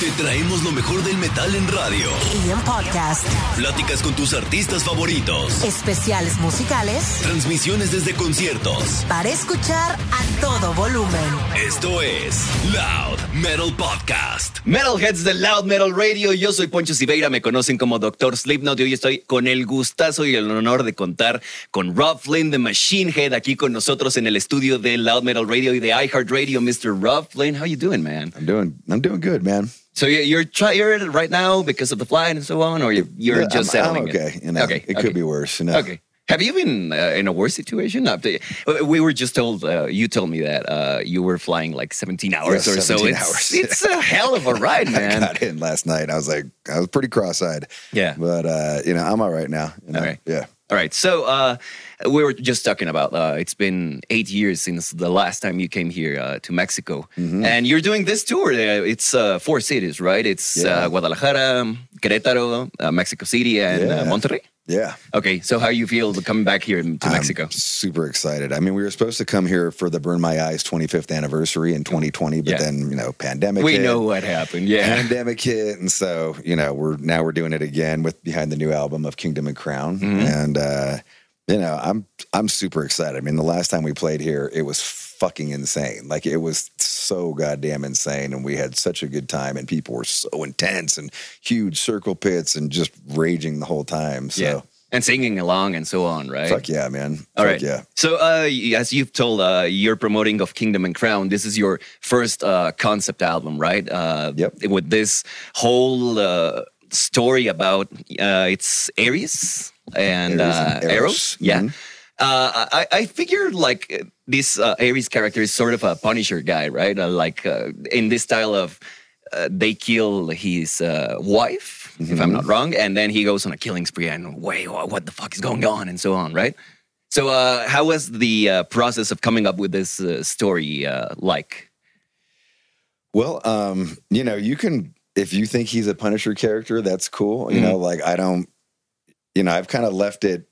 Te traemos lo mejor del metal en radio. y en podcast. Pláticas con tus artistas favoritos. Especiales musicales Transmisiones desde conciertos. para escuchar a todo volumen. Esto es Loud Metal Podcast. Metalheads de Loud Metal Radio, yo soy Poncho Siveira, me conocen como Dr. Slipknot y hoy estoy con el gustazo y el honor de contar con Rob Flynn de Machine Head aquí con nosotros en el estudio de Loud Metal Radio y de iHeartRadio. Mr. Rob Flynn, how you doing, man? I'm doing I'm doing good, man. So you're, you're tired right now because of the flight and so on, or you're, you're Yeah, just I'm, I'm settling it? okay. You know, okay, it okay. could be worse. You know? Okay. Have you been uh, in a worse situation? After, we were just told, uh, you told me that uh, you were flying like 17 hours Yeah, or so. 17 It's, hours. it's a hell of a ride, man. I got in last night. I was like, I was pretty cross-eyed. Yeah. but uh, you know, I'm all right now. You know? All right. Yeah. All right. So uh, we were just talking about uh, it's been eight years since the last time you came here uh, to Mexico, Mm-hmm. and you're doing this tour. Uh, it's uh, four cities, right? It's Yeah. uh, Guadalajara, Querétaro, uh, Mexico City, and uh, Yeah. Monterrey. Yeah. Okay. So how you feel coming back here to Mexico? I'm super excited. I mean, we were supposed to come here for the Burn My Eyes 25th anniversary in 2020, but Yeah. then you know, pandemic. We hit. know what happened. Yeah. pandemic hit and so you know we're now we're doing it again with behind the new album of kingdom and crown Mm-hmm. and uh you know i'm i'm super excited i mean the last time we played here it was fucking insane like it was so goddamn insane and we had such a good time and people were so intense and huge circle pits and just raging the whole time so Yeah. And singing along and so on, right? fuck yeah man All fuck right. yeah So, uh, as you've told, uh, you're promoting of Kingdom and Crown. This is your first uh, concept album, right? Uh, Yep. With this whole uh, story about uh, it's Ares and, Ares uh, and Eros. Eros. Yeah. Mhm. Uh, I, I figured like this uh, Ares character is sort of a Punisher guy, right? Uh, like uh, in this style of uh, they kill his uh, wife, if Mm-hmm. I'm not wrong, and then he goes on a killing spree and wait, what the fuck is going on, and so on, right? So, uh, how was the uh, process of coming up with this uh, story uh, like? Well, um, you know, you can if you think he's a Punisher character, that's cool. You Mhm. know, like I don't, you know, I've kind of left it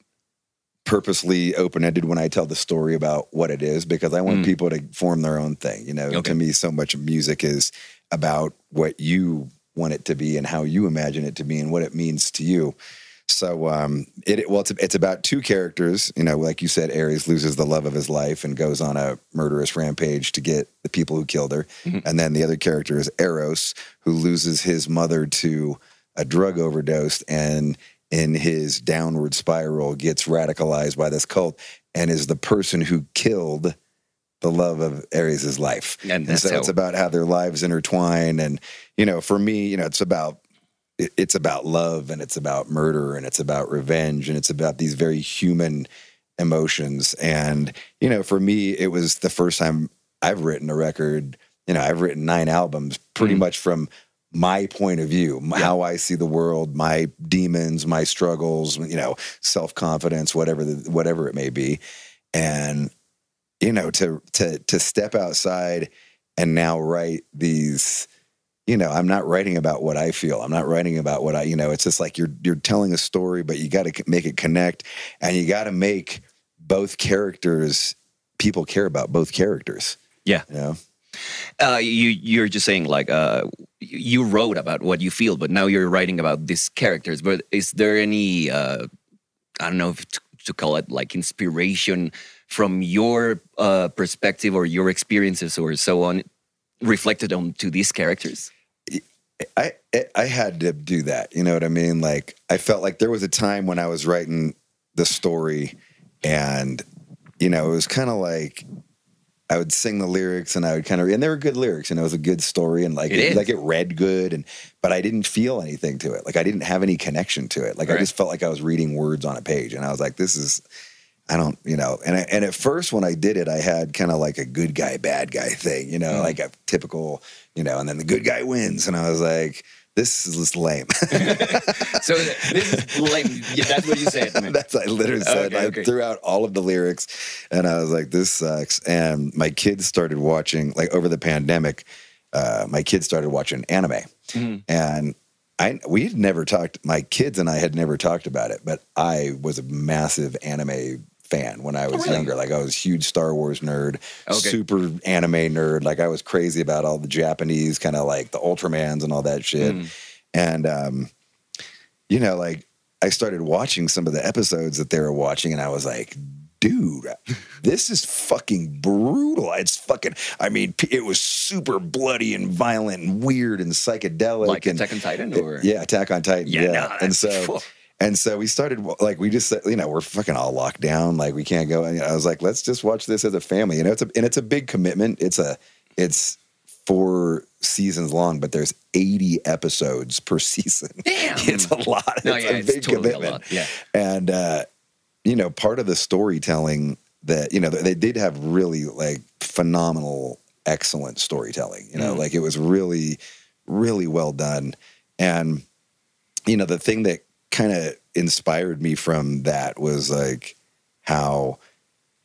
purposely open ended when I tell the story about what it is because I want Mm. people to form their own thing. You know, Okay. to me, so much of music is about what you want it to be and how you imagine it to be and what it means to you. So, um, it well, it's it's about two characters. You know, like you said, Ares loses the love of his life and goes on a murderous rampage to get the people who killed her, and then the other character is Eros, who loses his mother to a drug overdose, and in his downward spiral gets radicalized by this cult, and is the person who killed the love of Ares's life. And And, so how- it's about how their lives intertwine, and you know, for me, you know, it's about it's about love and it's about murder and it's about revenge and it's about these very human emotions and you know for me it was the first time i've written a record you know i've written nine albums pretty Mhm. much from my point of view m- how i see the world my demons my struggles you know self-confidence whatever the, whatever it may be. And you know to to to step outside and now write these you know i'm not writing about what i feel. I'm not writing about what i you know it's just like you're you're telling a story but you got to make it connect. And you got to make both characters people care about both characters. Yeah. you know Uh, you you're just saying like uh, you wrote about what you feel, but now you're writing about these characters. But is there any uh, I don't know if to, to call it like inspiration from your uh, perspective or your experiences or so on reflected onto these characters? I I had to do that. You know what I mean? Like I felt like there was a time when I was writing the story, and you know it was kind of like I would sing the lyrics, and I would kind of and they were good lyrics, and it was a good story, and like It is. like it read good, and but I didn't feel anything to it. Like I didn't have any connection to it. Like I just felt like I was reading words on a page, and I was like, this is. I don't, you know, and I, and at first when I did it, I had kind of like a good guy, bad guy thing, you know, mm. like a typical, you know, and then the good guy wins, and I was like, this is lame. So this is lame. Yeah, that's what you said. man. That's I literally said. Okay, I okay. threw out all of the lyrics, and I was like, "This sucks." And my kids started watching, like over the pandemic, uh, my kids started watching anime, Mm-hmm. and I we had never talked. My kids and I had never talked about it, but I was a massive anime fan when I was Oh, really? younger. Like I was a huge Star Wars nerd, Okay. super anime nerd. Like I was crazy about all the Japanese kind of like the Ultramans and all that shit. Mm. And um, you know, like I started watching some of the episodes that they were watching, and I was like, dude, this is fucking brutal. It's fucking, I mean, it was super bloody and violent and weird and psychedelic. Like and, Attack on Titan, or yeah, Attack on Titan. Yeah, Yeah. no, and so, phew. And so we started, like, we just you know, we're fucking all locked down. Like, we can't go. And I was like, let's just watch this as a family. You know, it's a, and it's a big commitment. It's a, it's, four seasons long, but there's 80 episodes per season. Damn. It's a lot. No, it's yeah, a it's big totally a commitment. lot, yeah. And uh, you know, part of the storytelling that, you know, they did have really like phenomenal, excellent storytelling. You Mm. know, like it was really, really well done. And, you know, the thing that kind of inspired me from that was like how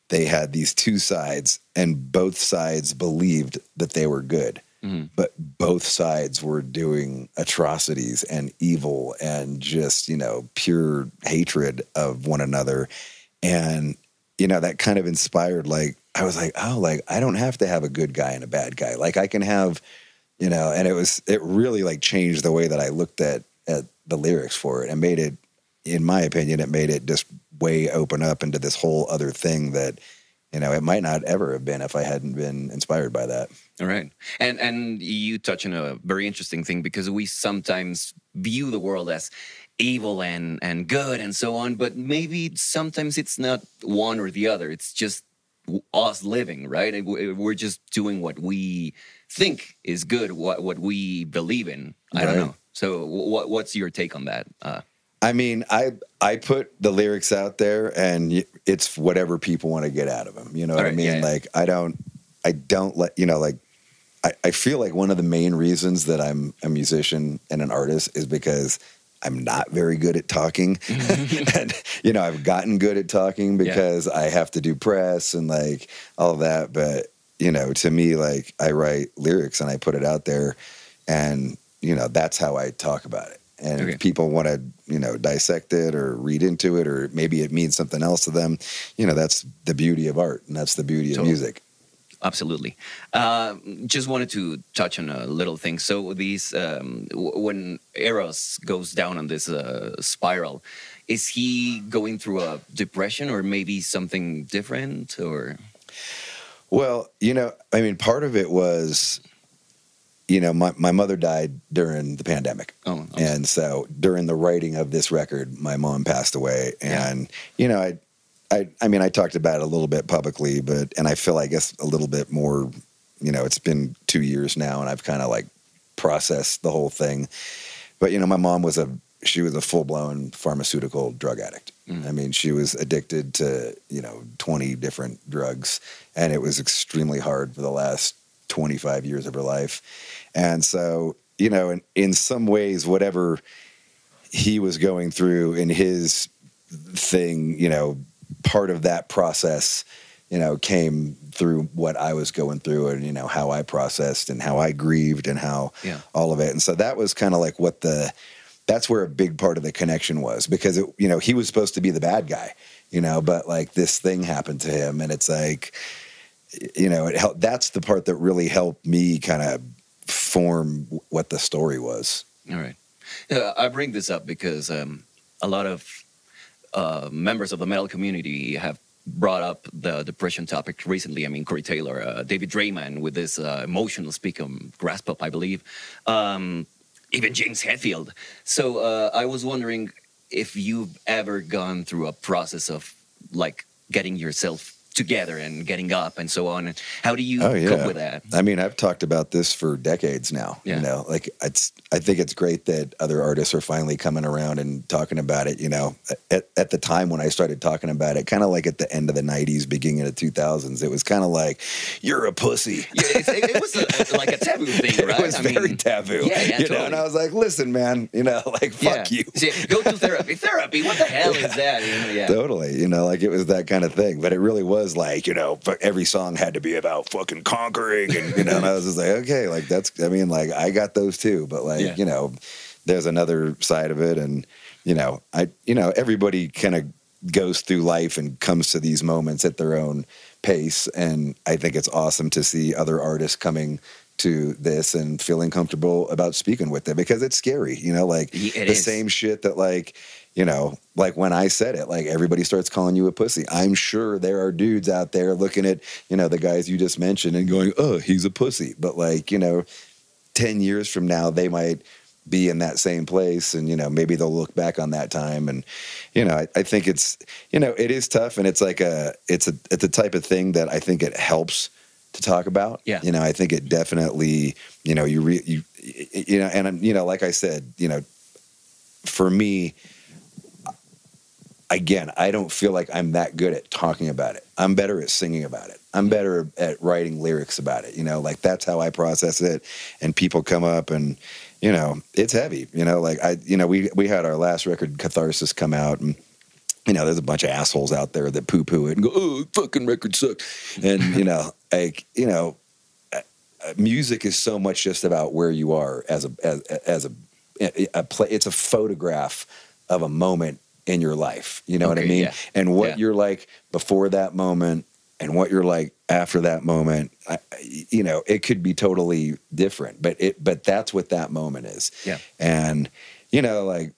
they had these two sides and both sides believed that they were good mm-hmm. but both sides were doing atrocities and evil and just you know pure hatred of one another. And you know that kind of inspired like i was like oh like i don't have to have a good guy and a bad guy. Like i can have you know and it was it really like changed the way that i looked at at the lyrics for it and made it in my opinion it made it just way open up into this whole other thing that you know it might not ever have been if i hadn't been inspired by that All right. And and you touch on a very interesting thing because we sometimes view the world as evil and and good and so on, but maybe sometimes it's not one or the other. It's just us living, right? We- We're just doing what we think is good, what what we believe in. I don't know. So what what's your take on that? Uh, I mean, I I put the lyrics out there, and it's whatever people want to get out of them. You know what I mean? yeah, yeah. Like I don't, I don't let you know. Like I, I feel like one of the main reasons that I'm a musician and an artist is because I'm not very good at talking, and you know I've gotten good at talking because I have to do press and like all that. But you know, to me, like I write lyrics and I put it out there, and you know that's how I talk about it. And Okay. if people want to, you know, dissect it or read into it, or maybe it means something else to them, you know, that's the beauty of art and that's the beauty of music. Absolutely. Uh, just wanted to touch on a little thing. So these, um, w- when Eros goes down on this uh, spiral, is he going through a depression or maybe something different? Or Well, you know, I mean, part of it was, you know, my, my mother died during the pandemic. oh, And so during the writing of this record, my mom passed away. Yeah. And, you know, I, I, I mean, I talked about it a little bit publicly, but, and I feel, I guess, a little bit more, you know, it's been two years now and I've kind of like processed the whole thing. But, you know, my mom was a, she was a full blown pharmaceutical drug addict. Mm. I mean, she was addicted to, you know, 20 different drugs and it was extremely hard for the last 25 years of her life. And so, you know, in, in some ways, whatever he was going through in his thing, you know, part of that process, you know, came through what I was going through and, you know, how I processed and how I grieved and how Yeah. all of it. And so that was kind of like what the, that's where a big part of the connection was because it, you know, he was supposed to be the bad guy, you know, but like this thing happened to him and it's like, you know, it helped. That's the part that really helped me kind of form what the story was. All right. Uh, I bring this up because um, a lot of uh, members of the metal community have brought up the depression topic recently. I mean, Corey Taylor, uh, David Draiman with this uh, emotional speak on Graspop, I believe. Um, even James Hetfield. So uh, I was wondering if you've ever gone through a process of like getting yourself together and getting up and so on. How do you Oh yeah. cope with that? I mean, I've talked about this for decades now. Yeah. You know, like it's. I think it's great that other artists are finally coming around and talking about it. You know, at, at the time when I started talking about it, kind of like at the end of the '90s, beginning of the 2000s, it was kind of like, "You're a pussy." Yeah, it, it was a, like a taboo thing, right? It was I very mean, taboo. Yeah, yeah, you know, and. I was like, "Listen, man, you know, like fuck yeah. you." See, go to therapy. Therapy. What the hell is that? You know, yeah. Totally, you know, like it was that kind of thing. But it really was like, you know, every song had to be about fucking conquering, and you know, and I was just like, okay, like that's. I mean, like I got those too, but like Yeah. you know, there's another side of it, and you know, I, you know, everybody kind of goes through life and comes to these moments at their own pace, and I think it's awesome to see other artists coming to this and feeling comfortable about speaking with it because it's scary, you know, like it the is. same shit that like you know, like when I said it, like everybody starts calling you a pussy. I'm sure there are dudes out there looking at, you know, the guys you just mentioned and going, oh, he's a pussy. But like, you know, 10 years from now, they might be in that same place and, you know, maybe they'll look back on that time. And, you know, I, I think it's, you know, it is tough and it's like a, it's a, it's a type of thing that I think it helps to talk about. Yeah. You know, I think it definitely, you know, you, re, you, you know, and, you know, like I said, you know, for me, again, I don't feel like I'm that good at talking about it. I'm better at singing about it. I'm better at writing lyrics about it. You know, like that's how I process it. And people come up and, you know, it's heavy. You know, like I, you know, we we had our last record, Catharsis, come out and. You know, there's a bunch of assholes out there that poo-poo it and go, "Oh, fucking record sucks," and you know, like you know, uh, uh, music is so much just about where you are as a as, as a, a play. It's a photograph of a moment in your life. You know what I mean? yeah. And what Yeah. you're like before that moment and what you're like after that moment, I, you know, it could be totally different. But it but that's what that moment is. Yeah. And you know, like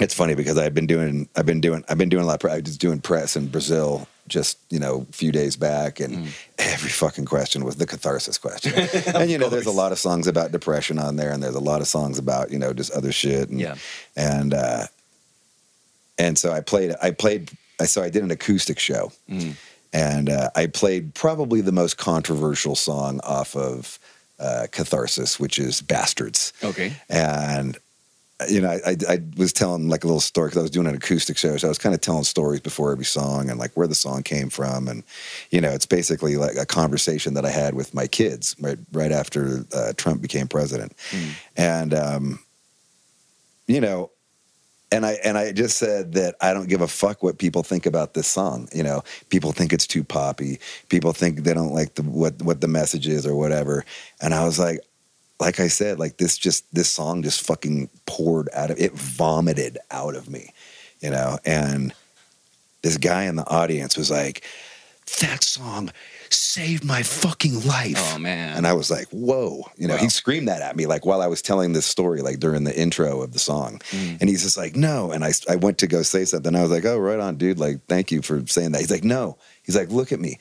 it's funny because I've been doing I've been doing I've been doing a lot of I was doing press in Brazil just you know a few days back and Mm. every fucking question was the catharsis question and you know there's a lot of songs about depression on there and there's a lot of songs about you know just other shit and Yeah. and uh and so I played I played so I did an acoustic show Mm. and uh, I played probably the most controversial song off of uh, Catharsis, which is "Bastards." Okay. And you know, I, I, I was telling like a little story because I was doing an acoustic show, so I was kind of telling stories before every song and like where the song came from, and you know, it's basically like a conversation that I had with my kids right right after uh, Trump became president, and um, you know, and I and I just said that I don't give a fuck what people think about this song. You know, people think it's too poppy. People think they don't like the what what the message is or whatever. And I was like, like I said, like this just this song just fucking poured out of it, vomited out of me. You know, and this guy in the audience was like, "That song saved my fucking life." Oh man. And I was like, whoa. You know, Wow. he screamed that at me like while I was telling this story, like during the intro of the song. Mm. And he's just like, no. And I, I went to go say something. I was like, oh, right on, dude. Like, thank you for saying that. He's like, no. He's like, look at me.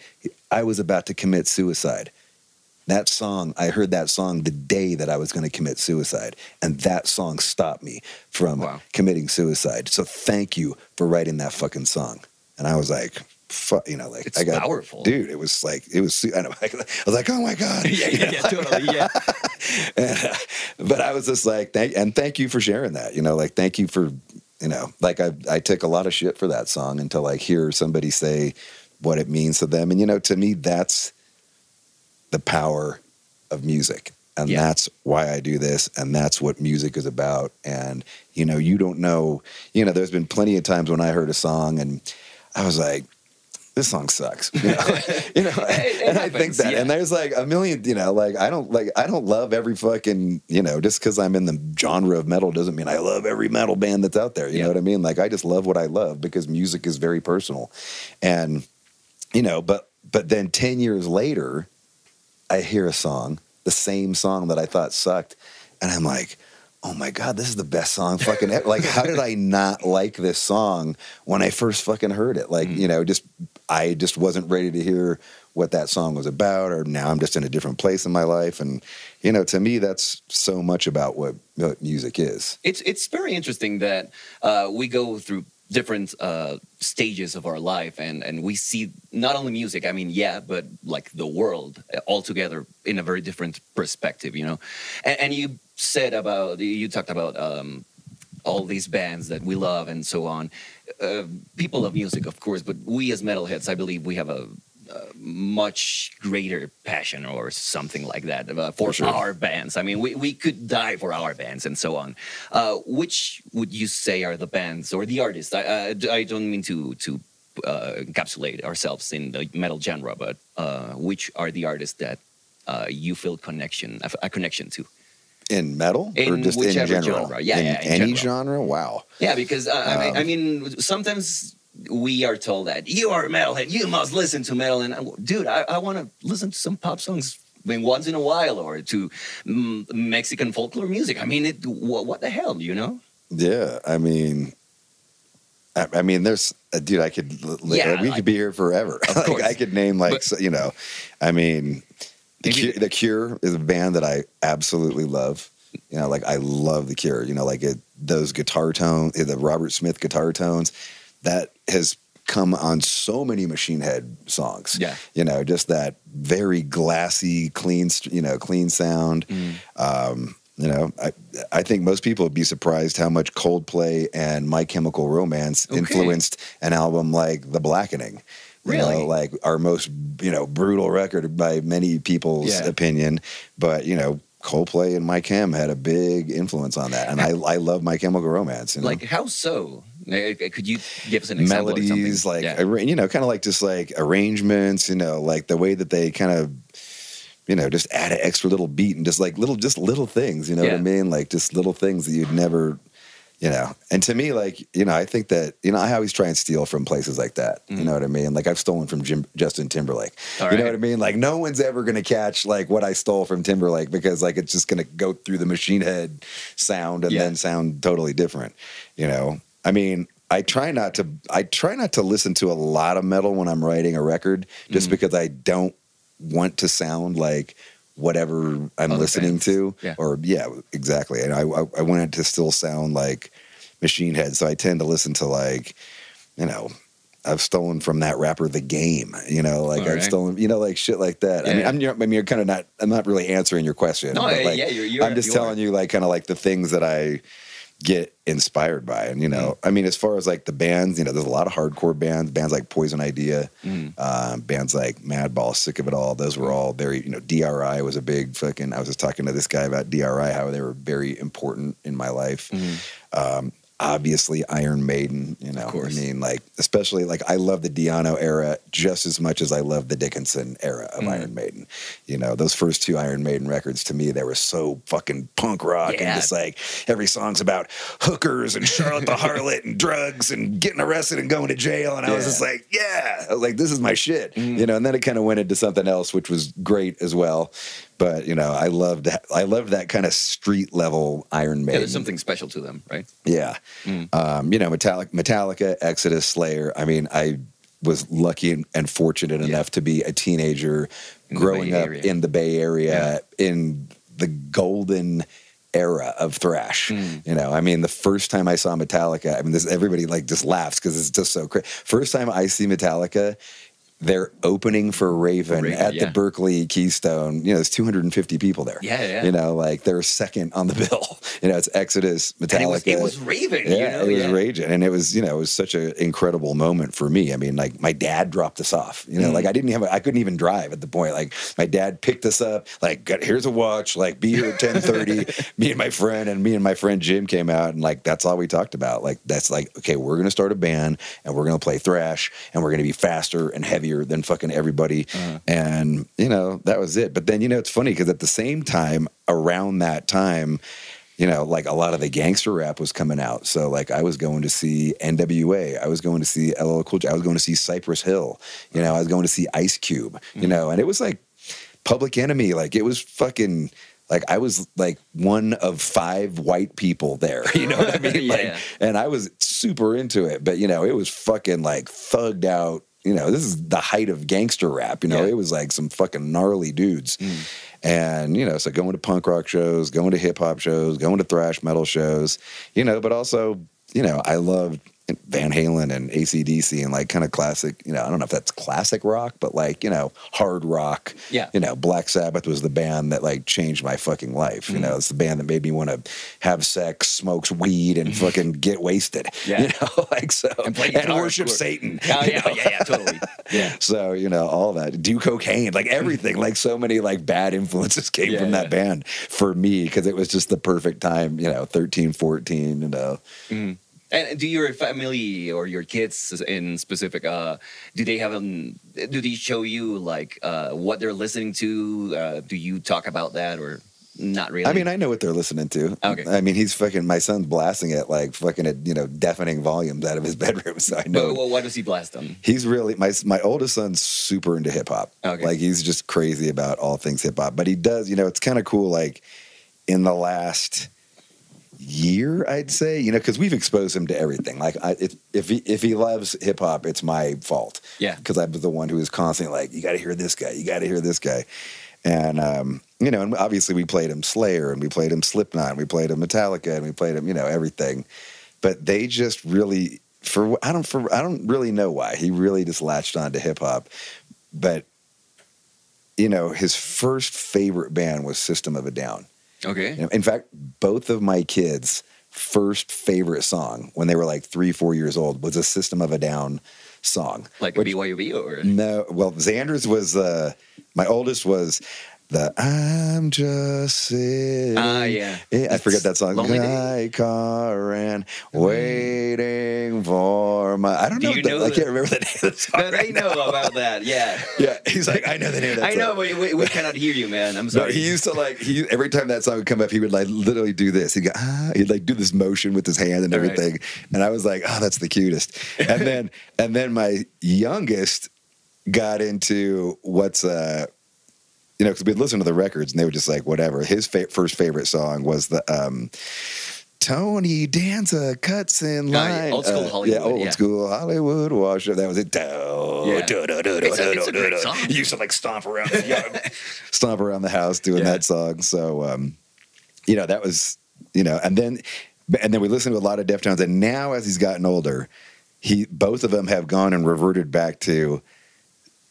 I was about to commit suicide. That song, I heard that song the day that I was going to commit suicide. And that song stopped me from Wow. committing suicide. So thank you for writing that fucking song. And I was like, you know, like, It's I got, powerful. dude, it was like, it was, I, know, I was like, oh my God. yeah, yeah, yeah, totally. Yeah. And, uh, but I was just like, thank, and thank you for sharing that. You know, like thank you for, you know, like I I took a lot of shit for that song until like hear somebody say what it means to them, and you know, to me, that's the power of music, and Yeah. that's why I do this, and that's what music is about. And you know, you don't know, you know, there's been plenty of times when I heard a song and I was like. This song sucks, you know. you know It- it and I think that, yeah. and there's like a million, you know, like I don't like I don't love every fucking, you know, just because I'm in the genre of metal doesn't mean I love every metal band that's out there. You Yeah. know what I mean? Like I just love what I love because music is very personal, and you know, but but then ten years later, I hear a song, the same song that I thought sucked, and I'm like. Oh my god, this is the best song fucking ever. Like, how did I not like this song when I first fucking heard it? Like, you know, just I just wasn't ready to hear what that song was about, or now I'm just in a different place in my life. And, you know, to me, that's so much about what, what music is. it's it's very interesting that uh, we go through different uh, stages of our life, and and we see not only music. I mean, yeah, but like the world altogether in a very different perspective. You know, and, and you said about you talked about. Um, all these bands that we love and so on. Uh, people love music, of course, but we as metalheads, I believe we have a, much greater passion or something like that uh, for, sure. our bands. I mean, we, we could die for our bands and so on. Uh, which would you say are the bands or the artists? I, uh, I don't mean to to uh, encapsulate ourselves in the metal genre, but uh, which are the artists that uh, you feel connection a, connection to? in metal or In just in whichever general? genre. Yeah, in yeah, in any general. genre. Wow. Yeah, because uh, I, Um, mean, I mean, sometimes we are told that you are a metalhead, you must listen to metal, and uh, dude, I, I want to listen to some pop songs. I mean, once in a while, or to mm, Mexican folklore music. I mean, it, what, what the hell, you know? Yeah, I mean, I, I mean, there's, uh, dude. I could, Yeah, we like- could be here forever. Of Like. I could name like, But- so- you know, I mean, the Cure, the- the Cure is a band that I absolutely love. You know, like I love the Cure. You know, like it, those guitar tones, the Robert Smith guitar tones, that has come on so many Machine Head songs. Yeah. you know, just that very glassy, clean, you know, clean sound. Mm. Um, you know, I I think most people would be surprised how much Coldplay and My Chemical Romance Okay. influenced an album like The Blackening. You Really? know, like our most you know brutal record by many people's Yeah. opinion, but you know. Coldplay and My Chem had a big influence on that, and I, I love My Chemical Romance. You know? Like, how so? Uh, Could you give us an example? melodies, like Yeah. you know, kind of like just like arrangements, you know, like the way that they kind of, you know, just add an extra little beat and just like little, just little things, you know what I mean? Like just little things that you'd never, you know. And to me, like you know, I think that you know, I always try and steal from places like that. You know what I mean? Like I've stolen from Jim, Justin Timberlake. All you know right. what I mean? Like no one's ever going to catch like what I stole from Timberlake because like it's just going to go through the machine head sound and Yeah. then sound totally different. You know, I mean, I try not to. I try not to listen to a lot of metal when I'm writing a record, just Mm. because I don't want to sound like whatever I'm Other listening bands. to. Yeah. Or yeah, exactly. And I, I I want it to still sound like Machine Head, so I tend to listen to like, you know. I've stolen from that rapper the game, you know, like All I've stolen, you know, like shit like that. I Yeah. mean, I'm, you're, I mean, you're kind of not, I'm not really answering your question. No, like, yeah, you're- you're- I'm just you are. telling you, like, kind of like the things that I get inspired by. And, you know, Mm. I mean, as far as like the bands, you know, there's a lot of hardcore bands, bands like Poison Idea, Mm. um, bands like Madball, Sick of It All. Those were all very, you know, DRI was a big fucking, I was just talking to this guy about DRI, how they were very important in my life. Um, obviously Iron Maiden, you know. I mean, like, especially like I love the Di'Anno era just as much as I love the Dickinson era of Mm. Iron Maiden. You know, those first two Iron Maiden records to me, they were so fucking punk rock Yeah. and just like every song's about hookers and Charlotte the Harlot and drugs and getting arrested and going to jail. And I was just like, yeah, like, this is my shit. Mm. You know, and then it kind of went into something else, which was great as well. But you know, I loved that. I loved that kind of street level Iron Yeah, there's something special to them, right? Yeah. Mm. Um, you know, Metallica, Metallica, Exodus, Slayer. I mean, I was lucky and, fortunate Yeah. enough to be a teenager In growing up in the Bay Area in the golden era of thrash. Mm. You know, I mean, the first time I saw Metallica, I mean, this everybody like just laughs because it's just so crazy. First time I see Metallica, they're opening for Raven, Raven, at yeah. the Berkeley Keystone. You know, there's 250 people there. Yeah, yeah. You know, like they're second on the bill. You know, it's Exodus, Metallica. It was, it was Raven, Yeah, you know? it was yeah. raging, and it was you know it was such an incredible moment for me. I mean, like my dad dropped us off. You know, Mm. like I didn't have, a, I couldn't even drive at the point. Like my dad picked us up. Like, got, here's a watch. Like, be here at ten thirty. me and my friend, and me and my friend Jim came out, and like that's all we talked about. Like that's like okay, we're gonna start a band, and we're gonna play thrash, and we're gonna be faster and heavier than fucking everybody. Uh-huh. And you know that was it. But then you know it's funny because at the same time, around that time you know, like a lot of the gangster rap was coming out. So like I was going to see NWA, I was going to see LL Cool J, I was going to see Cypress Hill, you know, I was going to see Ice Cube, you know, and it was like Public Enemy, like it was fucking like I was like one of five white people there, you know what I mean? Yeah. Like, and I was super into it, but you know, it was fucking like thugged out. You know, this is the height of gangster rap. You know, Yeah. it was like some fucking gnarly dudes. Mm. And, you know, so going to punk rock shows, going to hip hop shows, going to thrash metal shows, you know, but also, you know, I loved Van Halen and ACDC and like kind of classic, you know, I don't know if that's classic rock, but like, you know, hard rock. Yeah. You know, Black Sabbath was the band that like changed my fucking life. You Mm-hmm. know, it's the band that made me want to have sex, smokes weed, and fucking get wasted. Yeah. You know, like so. And play of worship course. Satan. Oh yeah, yeah, yeah, totally. Yeah. So, you know, all that. Do cocaine, like everything, like so many like bad influences came Yeah, from that band for me because it was just the perfect time, you know, 13, 14, you know. And do your family or your kids in specific, uh, do they have um, do they show you like uh, what they're listening to? Uh, do you talk about that or not really? I mean, I know what they're listening to. Okay. I mean, he's fucking, my son's blasting it like fucking, at, you know, deafening volumes out of his bedroom. So I know. But, well, what does he blast them? He's really my my oldest son's super into hip hop. Okay. Like he's just crazy about all things hip hop. But he does, you know, it's kind of cool. Like in the last year, I'd say, you know, because we've exposed him to everything. Like I, if if he if he loves hip hop, it's my fault. Yeah. because I was the one who was constantly like, you got to hear this guy, you got to hear this guy, and um, you know, and obviously we played him Slayer and we played him Slipknot, and we played him Metallica, and we played him, you know, everything. But they just really for I don't for I don't really know why he really just latched on to hip hop, but you know his first favorite band was System of a Down. Okay. In fact, both of my kids' first favorite song when they were like three four years old was a System of a Down song. Like which- BYOB or no, well, Xander's was uh, my oldest was the I'm just sitting. Ah, yeah. I forget that song. Lonely car and waiting for my. I don't Do know. you the- know I can't remember the name of the song. But I right know now. about that. Yeah. Yeah, he's like, I know the name of that I know, but we, we cannot hear you, man. I'm No, sorry. he used to like he every time that song would come up, he would like literally do this. He'd go, ah, he'd like do this motion with his hand and All right. everything. And I was like, oh, that's the cutest. And then and then my youngest got into what's uh you know, because we'd listen to the records and they were just like, whatever. His fa- first favorite song was the um Tony Danza cuts in line. old school Uh, Yeah, old yeah. school Hollywood wash up. That was it. Do, Yeah. do, do, do, It's do, a do, great do. song. Used to like stomp around the yard, stomp around the house doing Yeah. that song. So, um, you know, that was, you know, and then, and then we listened to a lot of Deftones. And now, as he's gotten older, he both of them have gone and reverted back to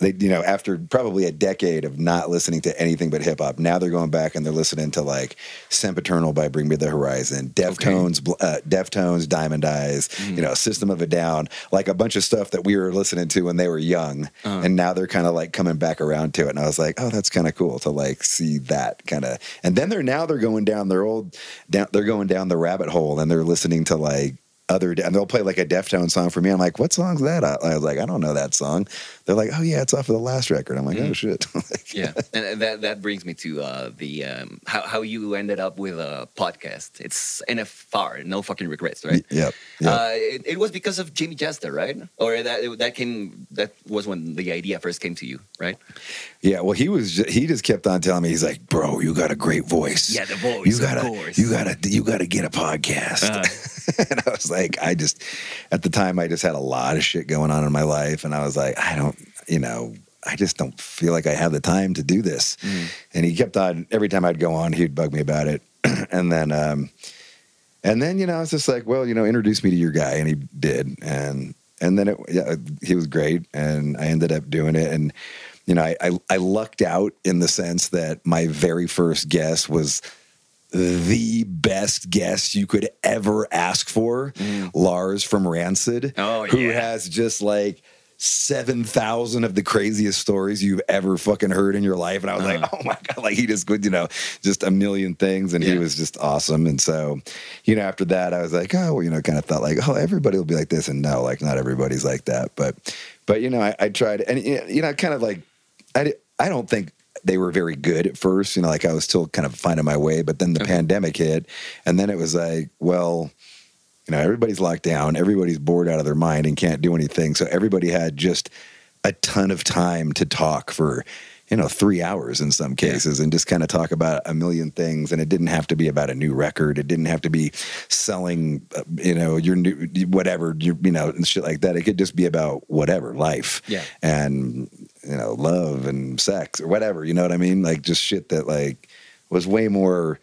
they you know after probably a decade of not listening to anything but hip hop now they're going back and they're listening to like Sempiternal by Bring Me the Horizon Deftones bl uh, Deftones Diamond Eyes you know System of a Down like a bunch of stuff that we were listening to when they were young and now they're kind of like coming back around to it and I was like oh that's kind of cool to like see that kind of and then they're now they're going down their old down they're going down the rabbit hole and they're listening to like other and they'll play like a Deftone song for me. I'm like, what song's that? I was like, I don't know that song. They're like, oh yeah, it's off of the last record. I'm like, oh shit. Like, yeah, and that that brings me to uh, the um, how how you ended up with a podcast. It's NFR, no fucking regrets, right? Yep. yep. Uh, it, it was because of Jamey Jasta, right? Or that that came that was when the idea first came to you, right? yeah. Well, he was ju- he just kept on telling me he's like, bro, you got a great voice. Yeah, the voice, You gotta you gotta you gotta get a podcast. Uh-huh. and I was like, I just at the time I just had a lot of shit going on in my life, and I was like, I don't, you know. I just don't feel like I have the time to do this. Mm. And he kept on every time I'd go on, he'd bug me about it. and then um and then you know, I was just like, well, you know, introduce me to your guy, and he did, and and then it, yeah, he was great, and I ended up doing it, and you know, I, I I lucked out in the sense that my very first guest was the best guest you could ever ask for, Lars from Rancid, Mm. Oh, who has just like. 7,000 of the craziest stories you've ever fucking heard in your life. And I was like, uh-huh. oh my God, like he just could, you know, just a million things. And he was just awesome. And so, you know, after that, I was like, oh, well, you know, kind of thought like, oh, everybody will be like this. And no, like not everybody's like that. But, but, you know, I, I tried and, you know, kind of like, I, I don't think they were very good at first, you know, like I was still kind of finding my way, but then the Okay. pandemic hit and then it was like, well, you know, everybody's locked down, everybody's bored out of their mind and can't do anything. So everybody had just a ton of time to talk for, you know, three hours in some cases and just kind of talk about a million things. And it didn't have to be about a new record. It didn't have to be selling, uh, you know, your new, whatever, your, you know, and shit like that. It could just be about whatever, life Yeah. and, you know, love and sex or whatever. You know what I mean? Like just shit that like was way more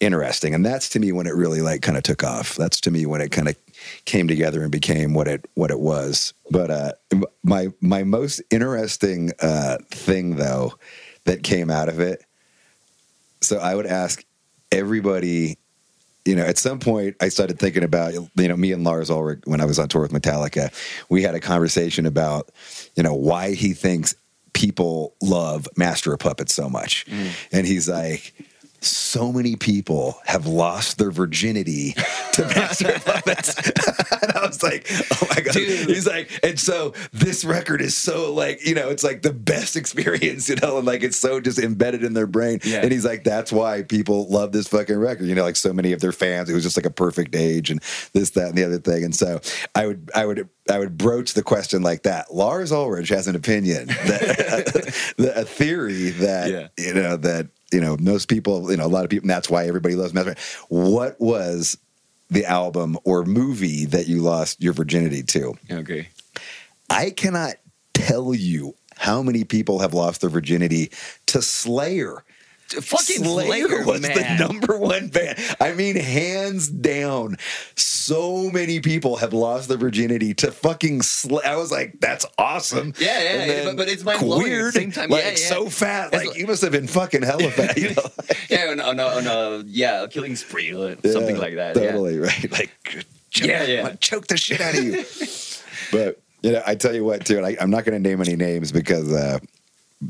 interesting. And that's to me when it really like kind of took off. That's to me when it kind of came together and became what it what it was. But uh, my my most interesting uh, thing though that came out of it. So I would ask everybody. You know, at some point, I started thinking about you know me and Lars Ulrich when I was on tour with Metallica. We had a conversation about you know why he thinks people love Master of Puppets so much, and he's like, so many people have lost their virginity to Master of Puppets. and I was like, oh my God. He's like, and so this record is so like, you know, it's like the best experience, you know, and like it's so just embedded in their brain. Yeah. And he's like, that's why people love this fucking record. You know, like so many of their fans, it was just like a perfect age and this, that, and the other thing. And so I would, I would, I would broach the question like that. Lars Ulrich has an opinion that a theory that Yeah. you know that you know most people, you know, a lot of people. And that's why everybody loves Master. What was the album or movie that you lost your virginity to? Okay. I cannot tell you how many people have lost their virginity to Slayer. Fucking Slayer, was man. the number one band. I mean, hands down, so many people have lost their virginity to fucking Slayer. I was like, that's awesome. Yeah, yeah, yeah, but- but it's the weird, same time. Like Yeah, yeah. so fat. Like like- you must have been fucking hella fat. You know? Yeah, on, on, a, on a yeah, a killing spree, something Yeah, like that. Totally right. Like, choke, Yeah, yeah. Choke the shit out of you. but you know, I tell you what, too, and I, I'm not going to name any names because uh,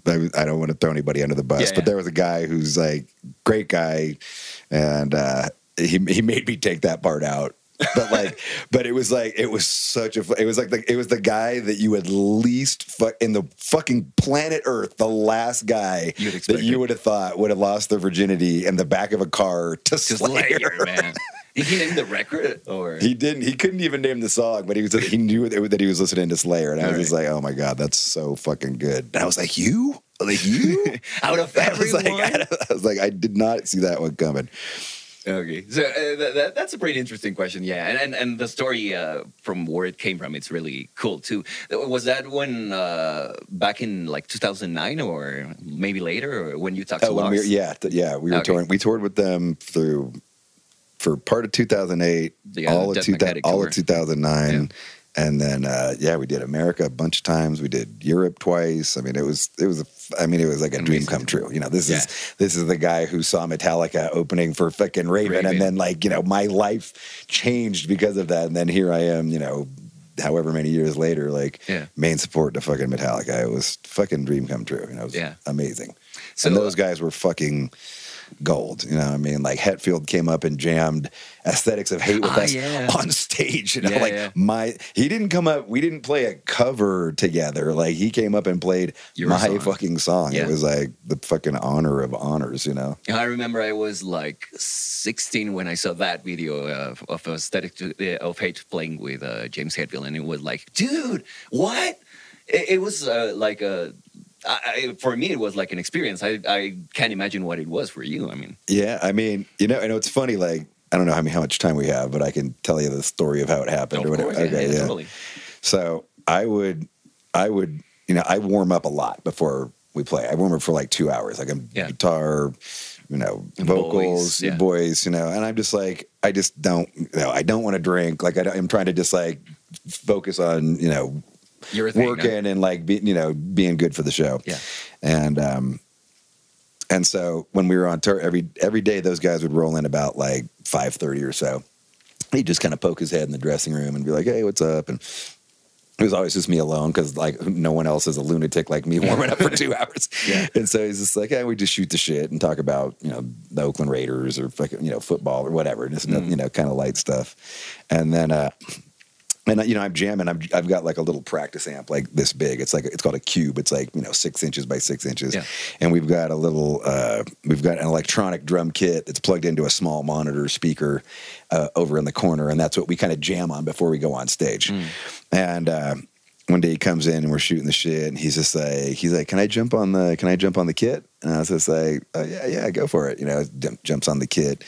I, I don't want to throw anybody under the bus. Yeah, but yeah. there was a guy who's like great guy, and uh, he he made me take that part out. but like, but it was like it was such a. It was like the, it was the guy that you would least fuck in the fucking planet Earth. The last guy that you would have thought would have lost their virginity in the back of a car to Slayer. Slayer, man. Did he name the record or? He didn't. He couldn't even name the song, but he was. He knew that he was listening to Slayer, and I was All just like, "Oh my god, that's so fucking good." And I was like, "You, like you." Out of I was everyone. like, I was like, I did not see that one coming. Okay, so uh, that, that, that's a pretty interesting question, yeah, and and, and the story uh, from where it came from, it's really cool too. Was that when uh, back in like 2009 or maybe later, or when you talked to when we were, yeah, th- yeah, we were Okay. touring. We toured with them through for part of 2008, Yeah, all of Death 2000, all of 2009, and then uh, yeah, we did America a bunch of times. We did Europe twice. I mean, it was it was a, I mean, it was like a dream come true. You know, this Yeah. is this is the guy who saw Metallica opening for fucking Raven, Raven. and then like you know, my life changed because of that. And then here I am, you know. However many years later, like Yeah. main support to fucking Metallica, it was fucking dream come true. You know, it was Yeah. amazing. So- and those guys were fucking gold. You know, what I mean, like Hetfield came up and jammed "Aesthetics of Hate" with Ah, us yeah. on stage. You know, Yeah, like yeah. my he didn't come up. We didn't play a cover together. Like he came up and played Your my song. fucking song. It was like the fucking honor of honors. You know. I remember I was like 16 when I saw that video of, of Aesthetic of Hate playing with uh, James Hetfield, and it was like, dude, what? It, it was uh, like a. I, for me, it was like an experience. I, I can't imagine what it was for you. I mean, Yeah, I mean, you know, I know it's funny. Like I don't know how, many, how much time we have, but I can tell you the story of how it happened or whatever. course, yeah, okay, yeah, yeah. totally. So I would, I would, you know, I warm up a lot before we play. I warm up for like two hours, like a Yeah. guitar, you know, vocals, voice, voice, you know, and I'm just like, I just don't, you know, I don't want to drink. Like I don't, I'm trying to just like focus on, you know, You're a thing, huh? working and like, be, you know, being good for the show. Yeah. And, um, and so when we were on tour, every every day those guys would roll in about like five thirty or so. He'd just kind of poke his head in the dressing room and be like, "Hey, what's up?" And it was always just me alone because like no one else is a lunatic like me warming up for two hours. Yeah. And so he's just like, "Yeah, we just shoot the shit and talk about you know the Oakland Raiders or fucking you know football or whatever, just Mm. you know kind of light stuff." And then. uh and you know, I'm jamming. I'm, I've got like a little practice amp, like this big. It's like it's called a cube. It's like you know six inches by six inches, Yeah. and we've got a little. Uh, we've got an electronic drum kit that's plugged into a small monitor speaker uh, over in the corner, and that's what we kind of jam on before we go on stage. And uh, one day he comes in and we're shooting the shit, and he's just like, he's like, "Can I jump on the? Can I jump on the kit?" And I was just like, oh, "Yeah, yeah, go for it." You know, jump, jumps on the kit,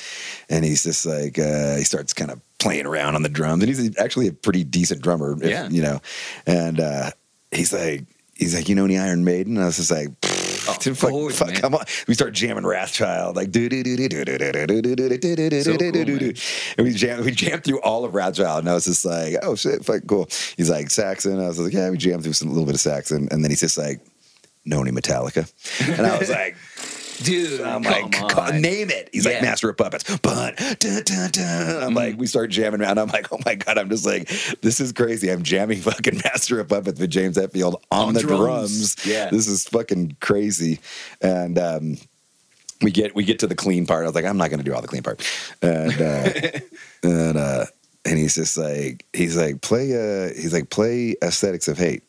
and he's just like, uh, he starts kind of playing around on the drums, and he's actually a pretty decent drummer, if- Yeah. you know. And uh, he's like, he's like, "You know any Iron Maiden?" And I was just like. Dude, fuck- course, fuck, come on. We start jamming Wrathchild, like do do do do do do do do do do do do do So do cool, do do. And we jam we jammed through all of Wrathchild, and I was just like, oh shit, fuck cool. He's like Saxon. I was like, yeah, we jammed through some a little bit of Saxon, and then he's just like, know any Metallica? And I was like. Dude, I'm like, "Ca- name it. He's like, Yeah. Master of Puppets. But dun, dun, dun. I'm like, we start jamming around. I'm like, oh my god, I'm just like, this is crazy. I'm jamming fucking Master of Puppets with James Hetfield on, On the drums. drums. Yeah. this is fucking crazy. And um, we get we get to the clean part. I was like, I'm not going to do all the clean part. And uh, and uh, and he's just like, he's like, play. Uh, he's like, play Aesthetics of Hate.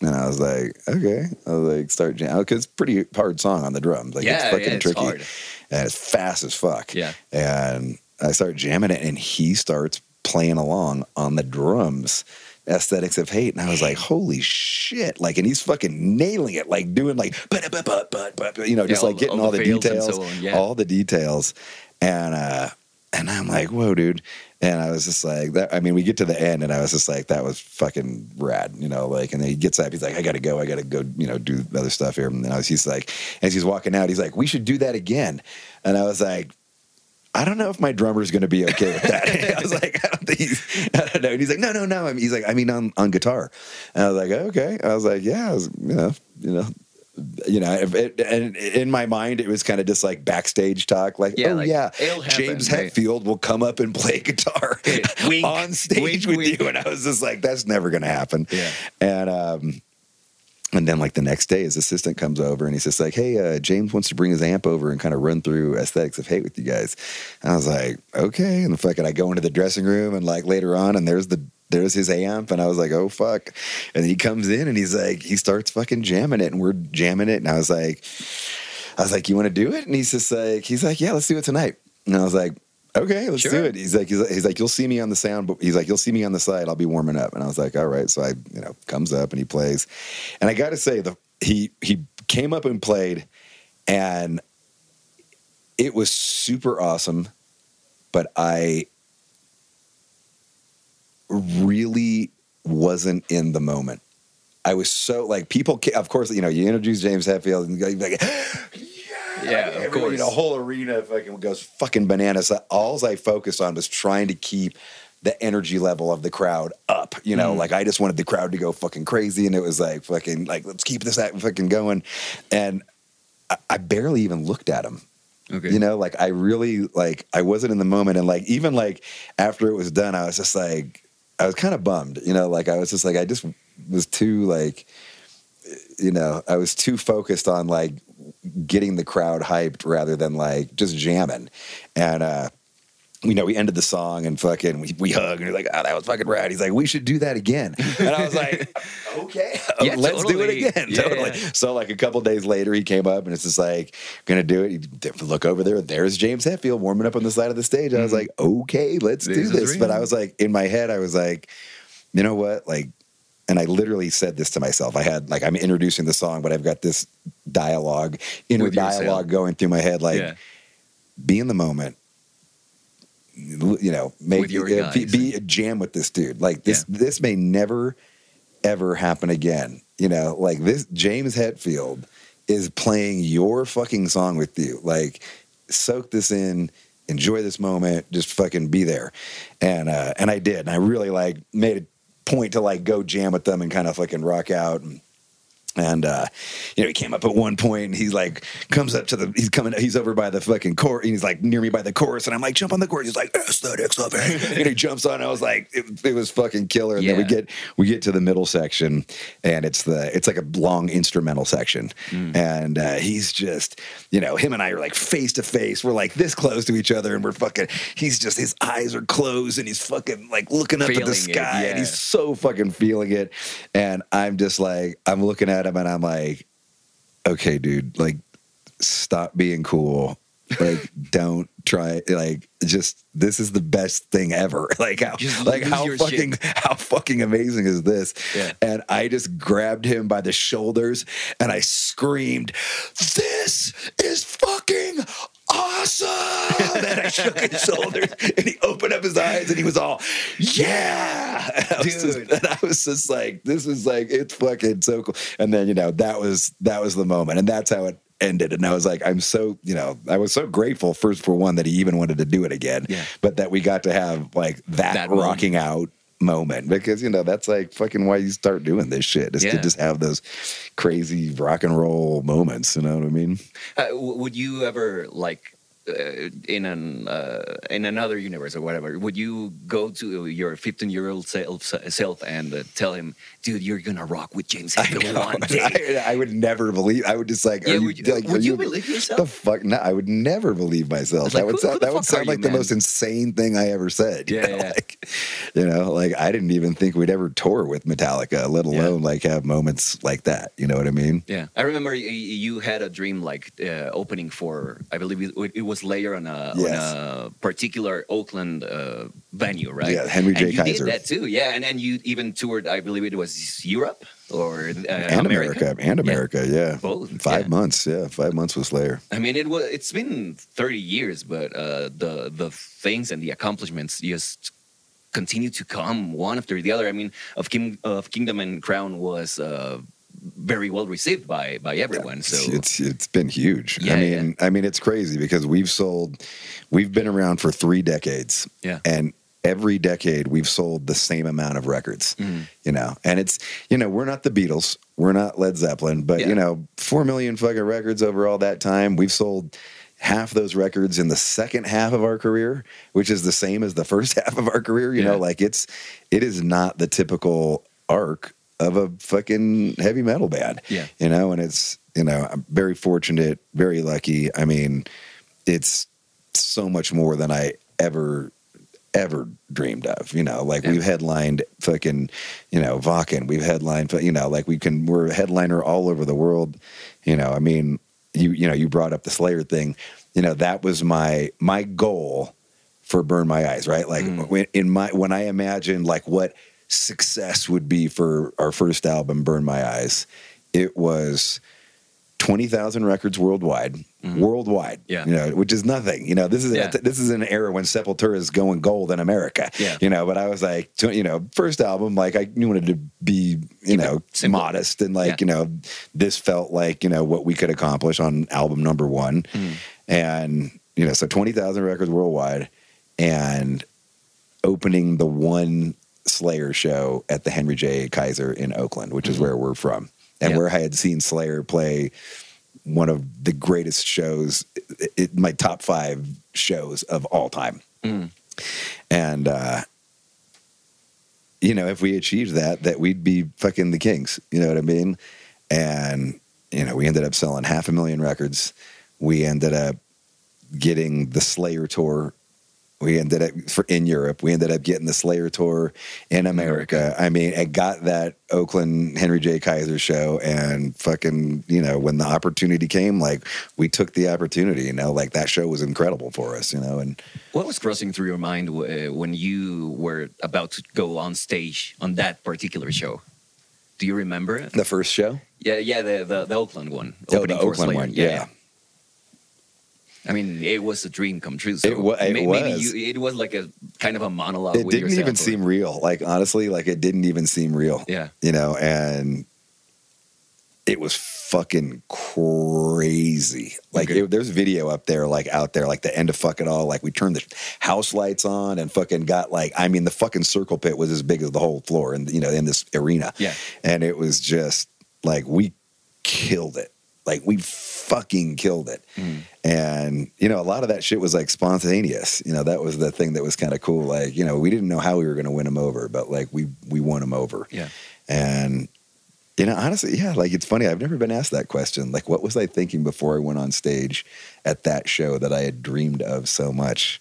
And I was like, okay. I was like, start jamming. because it's a pretty hard song on the drums. Like it's fucking yeah, it's tricky hard. and it's fast as fuck. Yeah. And I start jamming it, and he starts playing along on the drums. Aesthetics of hate, and I was like, "Holy shit!" Like, and he's fucking nailing it, like doing like, but but but but but, you know, just Yeah, like getting all all, the the, details, so on, yeah. all the details, and uh, and I'm like, "Whoa, dude!" And I was just like, "That." I mean, we get to the end, and I was just like, "That was fucking rad," you know. Like, and then he gets up, he's like, "I gotta go, I gotta go," you know, do other stuff here. And I was, he's like, as he's walking out, he's like, "We should do that again," and I was like. I don't know if my drummer's going to be okay with that. I was like, I don't think he's, I don't know. And he's like, no, no, no. I mean, he's like, I mean, on, on guitar. And I was like, okay. I was like, yeah, was, you know, you know, you know, if it, and in my mind, it was kind of just like backstage talk, like, Yeah, oh like, yeah, it'll happen, James right? Hetfield will come up and play guitar Wink, on stage wink, with wink. you, and I was just like, that's never going to happen. Yeah. and um, and then like the next day, his assistant comes over and he's just like, "Hey, uh, James wants to bring his amp over and kind of run through aesthetics of hate with you guys." And I was like, "Okay." And the fucking, I go into the dressing room and like later on, and there's the there's his amp, and I was like, "Oh fuck!" And he comes in and he's like, he starts fucking jamming it, and we're jamming it, and I was like, I was like, "You want to do it?" And he's just like, he's like, "Yeah, let's do it tonight." And I was like. Okay, let's Sure. do it. He's like, he's like, he's like, you'll see me on the sound, but he's like, you'll see me on the side. I'll be warming up. And I was like, all right. So I, you know, comes up and he plays, and I got to say, the he he came up and played, and it was super awesome. But I really wasn't in the moment. I was so like people. Of course, you know, you introduce James Hetfield and you're like, Yeah, of Everybody, course. The whole arena fucking goes fucking bananas. All I focused on was trying to keep the energy level of the crowd up. You Mm. know, like I just wanted the crowd to go fucking crazy, and it was like fucking like let's keep this act fucking going. And I, I barely even looked at him. Okay. You know, like I really like I wasn't in the moment, and like even like after it was done, I was just like I was kind of bummed. You know, like I was just like I just was too like you know I was too focused on like getting the crowd hyped rather than like just jamming. And uh you know, we ended the song and fucking we, we hug and we're like, oh, that was fucking rad. He's like, we should do that again. And I was like, okay, Yeah, let's do it again. Yeah, totally. yeah. So like a couple days later, he came up and it's just like, gonna do it. You look over there. There's James Hetfield warming up on the side of the stage. I was mm-hmm. like, okay, let's This do this. But. I was like, in my head, I was like, you know what? Like, and I literally said this to myself. I had like I'm introducing the song, but I've got this dialogue, inner With yourself. dialogue going through my head. Like, yeah. be in the moment. You know, make uh, be, be a jam with this dude. Like this, this may never, ever happen again. You know, like this. James Hetfield is playing your fucking song with you. Like, soak this in, enjoy this moment, just fucking be there. And uh, and I did, and I really like made a point to like go jam with them and kind of fucking rock out and. And uh, you know, he came up at one point and he's like, comes up to the, he's coming, he's over by the fucking court and he's like near me by the chorus, and I'm like, jump on the chorus. He's like, aesthetics of it, and he jumps on. I was like, it, it was fucking killer. And then we get we get to the middle section, and it's the it's like a long instrumental section, and uh, he's just, you know, him and I are like face to face. We're like this close to each other, and we're fucking. He's just his eyes are closed, and he's fucking like looking up at Feeling the it, sky, and he's so fucking feeling it. And I'm just like, I'm looking at him and I'm like, okay, dude, like, stop being cool. Like, don't try. Like, just this is the best thing ever. Like how, Just like how fucking, shit. how fucking amazing is this? Yeah. And I just grabbed him by the shoulders and I screamed, "This is fucking." Awesome! and I shook his shoulders, and he opened up his eyes, and he was all, "Yeah!" And I was just- Dude. and I was just like, "This is like it's fucking so cool." And then you know that was that was the moment, and that's how it ended. And I was like, I'm so, you know, I was so grateful first for one that he even wanted to do it again, Yeah. but that we got to have like that, That moment. rocking out moment because you know that's like fucking why you start doing this shit is to just have those crazy rock and roll moments you know what i mean Uh, would you ever like uh, in an uh, in another universe or whatever? Would you go to your 15 year old self, self and uh, tell him, "Dude, you're gonna rock with James Hetfield one day"? I, I would never believe. I would just like. Yeah, are would you- like, would are you believe yourself? The fuck? No, I would never believe myself. It's That would who- who sound. the That would sound you, like the man? most insane thing I ever said. you Yeah, know, yeah. Like, you know, like I didn't even think we'd ever tour with Metallica, let Yeah. alone like have moments like that. You know what I mean? Yeah, I remember you had a dream like uh, opening for, I believe it, it was later on a, Yes. on a particular Oakland uh, venue, right? Yeah, Henry J. and you Kaiser. did that too, yeah. And then you even toured, I believe it was Europe or uh, and America, and America, yeah. Both, Five yeah. months, yeah, five months with Slayer. I mean, it was. It's been thirty years, but uh, the the things and the accomplishments just continue to come one after the other. I mean, of King of Kingdom and Crown was uh, very well received by by everyone. So it's it's been huge. Yeah, I mean, I mean, it's crazy because we've sold, we've been around for three decades, Yeah. and every decade we've sold the same amount of records. Mm-hmm. You know, and it's you know we're not the Beatles, we're not Led Zeppelin, but Yeah. you know, four million fucking records over all that time. We've sold. Half those records in the second half of our career, which is the same as the first half of our career. You know, like it's it is not the typical arc of a fucking heavy metal band Yeah. you know and it's you know i'm very fortunate very lucky i mean it's so much more than i ever ever dreamed of you know like Yeah. we've headlined fucking you know Wacken we've headlined you know like we can we're a headliner all over the world you know i mean you you know you brought up the slayer thing you know that was my my goal for burn my eyes right like Mm. when in my when i imagined like what success would be for our first album burn my eyes it was 20,000 records worldwide worldwide Mm-hmm. Yeah. you know which is nothing you know this is Yeah. this is an era when sepultura is going gold in america Yeah. you know but i was like you know first album like i wanted to be you know modest and like Yeah. you know this felt like you know what we could accomplish on album number one Mm-hmm. and you know so 20000 records worldwide and opening the one slayer show at the henry j kaiser in oakland which is where we're from and. Yeah. where i had seen slayer play one of the greatest shows it, it- my top five shows of all time Mm. and uh you know if we achieved that that we'd be fucking the kings you know what i mean and you know we ended up selling half a million records we ended up getting the slayer tour we ended up for in Europe. We ended up getting the Slayer tour in America. I mean, it got that Oakland Henry J. Kaiser show, and fucking, you know, when the opportunity came, like we took the opportunity. You know, like that show was incredible for us. You know, and What was crossing through your mind uh, when you were about to go on stage on that particular show? Do you remember it? the first show, Yeah, yeah, the the, the Oakland one. oh, the Oakland Slayer. one, yeah. I mean, it was a dream come true. So It wa- it maybe was. you, it was like a kind of a monologue. It didn't even or- seem real. Like honestly, like it didn't even seem real. Yeah. you know, and it was fucking crazy. Like Okay. it, there's video up there, like out there, like the end of fuck it all. Like we turned the house lights on and fucking got like, I mean, the fucking circle pit was as big as the whole floor, and you know, in this arena. Yeah. and it was just like we killed it. Like we fucking killed it. Mm. And you know, a lot of that shit was like spontaneous. You know, that was the thing that was kind of cool. Like, you know, we didn't know how we were going to win them over, but like we we won them over. Yeah. And you know, honestly, yeah, like it's funny. I've never been asked that question. Like, what was I thinking before I went on stage at that show that I had dreamed of so much?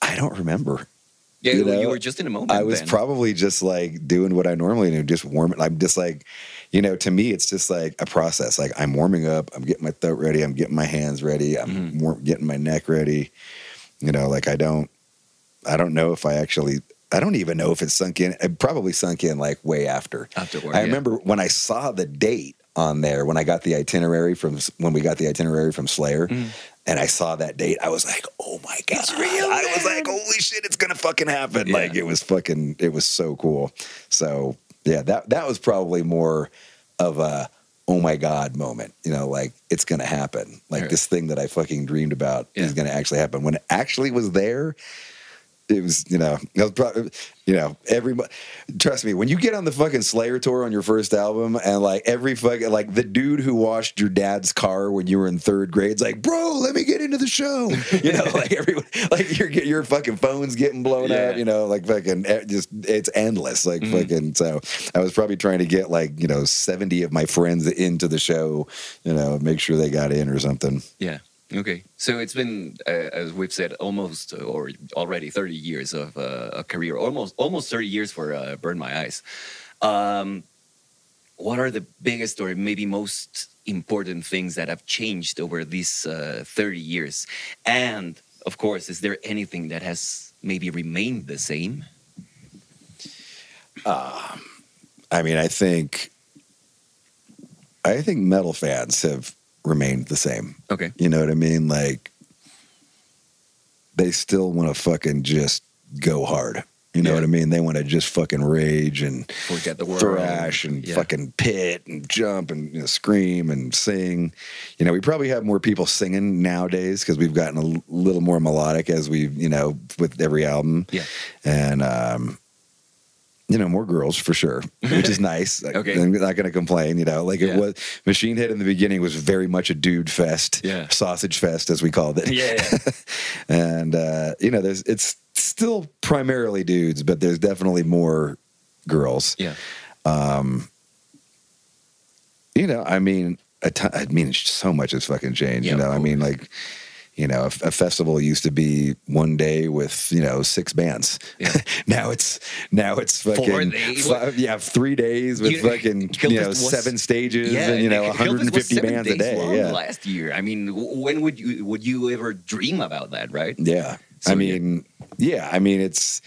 I don't remember. Yeah, You you, were just in a moment. I was then. probably just like doing what I normally do, just warming. I'm just like, you know, to me, it's just like a process. Like I'm warming up, I'm getting my throat ready, I'm getting my hands ready, I'm Mm-hmm. warm, getting my neck ready. You know, like I don't, I don't know if I actually, I don't even know if it sunk in. It probably sunk in like way after. Afterward, I yeah. remember when I saw the date on there when I got the itinerary from when we got the itinerary from Slayer. Mm. And I saw that date, I was like, "Oh my god!" It's real. I was like, "Holy shit, it's gonna fucking happen!" Yeah. Like it was fucking, it was so cool. So yeah, that that was probably more of a oh my god moment. You know, like it's gonna happen. Like Right. this thing that I fucking dreamed about is gonna actually happen. When it actually was there, it was you know probably you know every trust me when you get on the fucking Slayer tour on your first album and like every fucking like the dude who washed your dad's car when you were in third grade, grade's like bro let me get into the show you know like everyone like your your fucking phone's getting blown Yeah. up you know like fucking eh, just it's endless like Mm-hmm. fucking so I was probably trying to get like you know seventy of my friends into the show you know make sure they got in or something Yeah. Okay. So it's been, uh, as we've said, almost uh, or already 30 years of uh, a career, almost almost 30 years for uh, Burn My Eyes. Um, what are the biggest or maybe most important things that have changed over these uh, 30 years? And of course, is there anything that has maybe remained the same? I mean, I think, I think metal fans have remained the same. Okay. You know what I mean? Like, they still want to fucking just go hard. You know Yeah. what I mean? They want to just fucking rage and Forget the world. thrash and Yeah. fucking pit and jump and you know, scream and sing. You know, we probably have more people singing nowadays because we've gotten a little more melodic as we, you know, with every album. Yeah. And, um, you know, more girls for sure, which is nice. Okay. I'm not going to complain, you know, like Yeah. it was Machine Head in the beginning was very much a dude fest, Yeah. sausage fest, as we called it. Yeah. yeah. and, uh, you know, there's, it's still primarily dudes, but there's definitely more girls yeah. Um you know, I mean, I mean, so much has fucking changed. Yeah, you know, I mean, like, you know, a, a festival used to be one day with you know six bands. Yeah. now it's now it's fucking days? five, yeah, three days with You- fucking you know was- seven stages Yeah, and you know 150 bands a day. Yeah, last year. I mean, when would you would you ever dream about that? Right? Yeah. So, I yeah. mean, yeah. I mean, it's,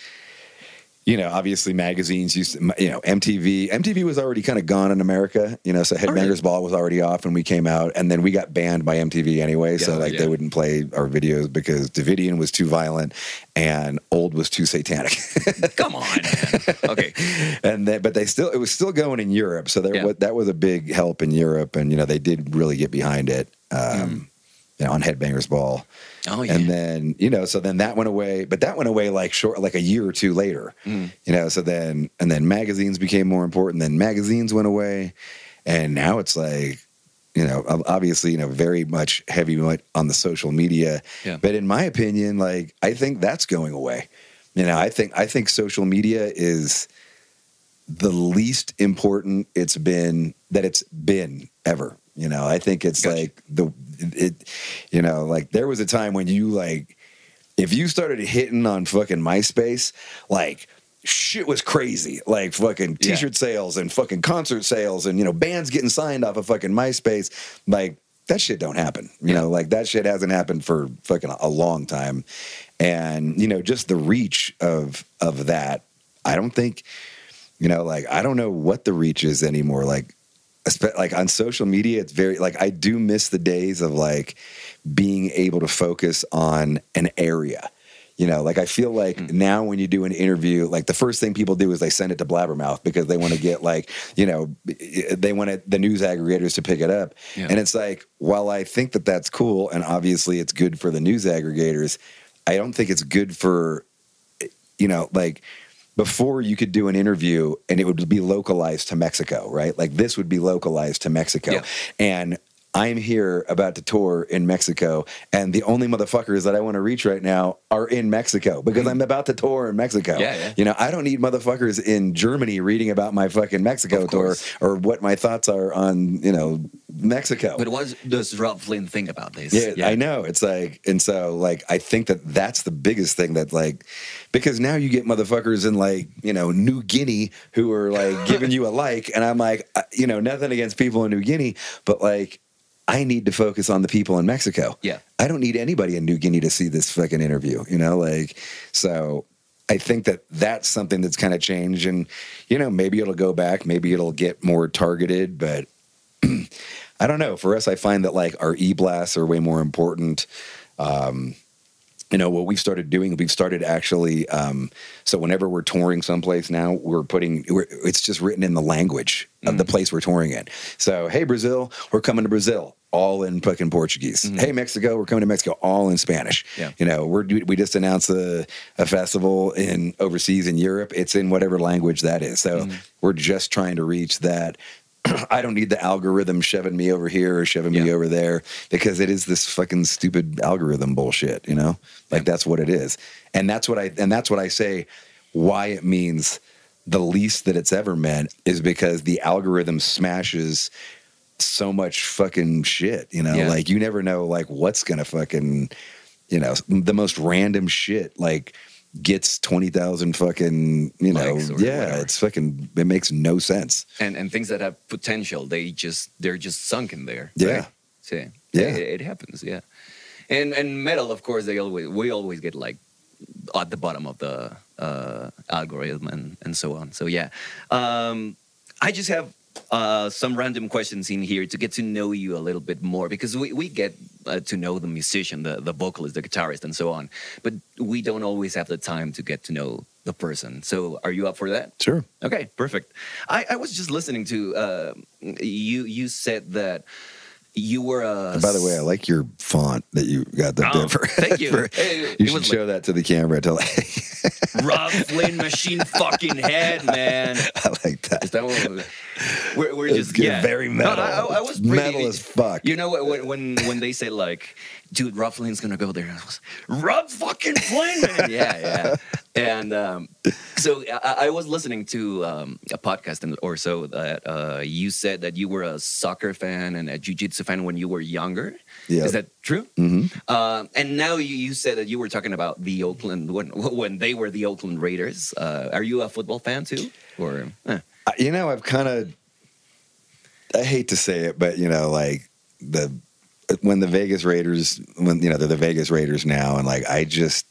you know, obviously magazines used to, you know, MTV. MTV was already kind of gone in America, you know, so Headbangers really? Ball was already off when we came out. And then we got banned by MTV anyway. so, like, yeah. they wouldn't play our videos because Davidian was too violent and old was too satanic. Come on. Okay. and then, but they still, it was still going in Europe. So there, Yeah. was, that was a big help in Europe. And, you know, they did really get behind it, um, you know, on Headbangers Ball. Oh yeah. And then, you know, so then that went away, but that went away like short, like a year or two later, Mm. you know, so then, and then magazines became more important. Then magazines went away. And now it's like, you know, obviously, you know, very much heavy on the social media. Yeah. But in my opinion, like, I think that's going away. You know, I think, I think social media is the least important it's been that it's been ever. You know, I think it's Gotcha. like the it you know, like there was a time when you like if you started hitting on fucking MySpace, like shit was crazy. Like fucking t-shirt sales and fucking concert sales and you know, bands getting signed off of fucking MySpace. Like that shit don't happen. You Yeah. know, like that shit hasn't happened for fucking a long time. And you know, just the reach of of that, I don't think you know, like I don't know what the reach is anymore. Like, like on social media, it's very like I do miss the days of like being able to focus on an area. You know, like I feel like Hmm. now when you do an interview, like the first thing people do is they send it to Blabbermouth because they want to get like, you know, they want it, the news aggregators to pick it up. Yeah. And it's like, while I think that that's cool and obviously it's good for the news aggregators, I don't think it's good for, you know, like before you could do an interview and it would be localized to Mexico, right? Like this would be localized to Mexico. Yeah. And I'm here about to tour in Mexico, and the only motherfuckers that I want to reach right now are in Mexico because I'm about to tour in Mexico. Yeah, yeah. You know, I don't need motherfuckers in Germany reading about my fucking Mexico tour or what my thoughts are on, you know, Mexico. But what does Robb Flynn think about this? Yeah, I know. It's like, and so like, I think that that's the biggest thing that like, because now you get motherfuckers in like, you know, New Guinea who are like giving you a like, and I'm like, uh, you know, nothing against people in New Guinea, but like, I need to focus on the people in Mexico. Yeah. I don't need anybody in New Guinea to see this fucking interview, you know, like, so I think that that's something that's kind of changed, and you know, maybe it'll go back, maybe it'll get more targeted, but I don't know. For us, I find that like our e blasts are way more important. Um, you know what we've started doing we've started actually um, so whenever we're touring someplace now we're putting we're, it's just written in the language of Mm. the place we're touring in so hey brazil we're coming to brazil all in fucking portuguese hey mexico we're coming to mexico all in spanish Mm-hmm. Yeah. you know we're we just announced a, a festival in overseas in europe it's in whatever language that is so Mm-hmm. we're just trying to reach that I don't need the algorithm shoving me over here or shoving me over there because it is this fucking stupid algorithm bullshit, you know? Like that's what it is. And that's what I and that's what I say why it means the least that it's ever meant is because the algorithm smashes so much fucking shit, you know? Yeah. Like you never know like what's going to fucking you know, the most random shit like gets 20,000 fucking, you know, yeah, whatever. it's fucking it makes no sense. and and things that have potential they just they're just sunk in there Yeah. right? so Yeah. it, it happens yeah and and metal of course they always we always get like at the bottom of the uh algorithm and and so on so yeah um i just have uh, some random questions in here to get to know you a little bit more because we, we get uh, to know the musician, the, the vocalist, the guitarist, and so on. But we don't always have the time to get to know the person. So, are you up for that? Sure. Okay, perfect. I, I was just listening to uh, you. You said that you were a. And by the way, I like your font that you got the Oh, differ. thank you. for- you it should was show that to the camera. To like, Robb Flynn machine fucking head, man. I like that. Is that what we're, we're just yeah. very No, metal. I, I was pretty, metal as fuck. You know what- when when when they say like, dude, Robb Flynn's gonna go there. I was, Robb fucking Flynn, man. yeah, yeah. And um, so I, I was listening to um, a podcast or so that uh, you said that you were a soccer fan and a jiu-jitsu fan when you were younger. Yeah. Is that true? hmm Um, and now you, you said that you were talking about the Oakland when when they were the Oakland Raiders. Uh, are you a football fan too, or eh. You know, I've kind of. I hate to say it, but you know, like the when the Vegas Raiders, when you know they're the Vegas Raiders now, and like I just,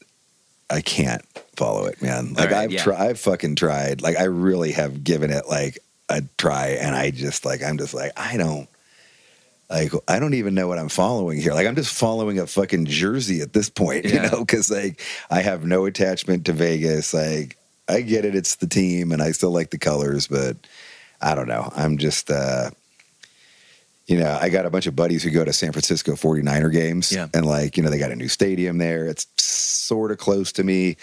I can't follow it, man. Like right, I've yeah. tried, I've fucking tried. Like I really have given it like a try, and I just like I'm just like I don't. Like I don't even know what I'm following here. Like I'm just following a fucking jersey at this point, you know, because like I have no attachment to Vegas. Like I get it, it's the team, and I still like the colors, but I don't know. I'm just, uh, you know, I got a bunch of buddies who go to San Francisco 49er games, Yeah. and like, you know, they got a new stadium there. It's sort of close to me.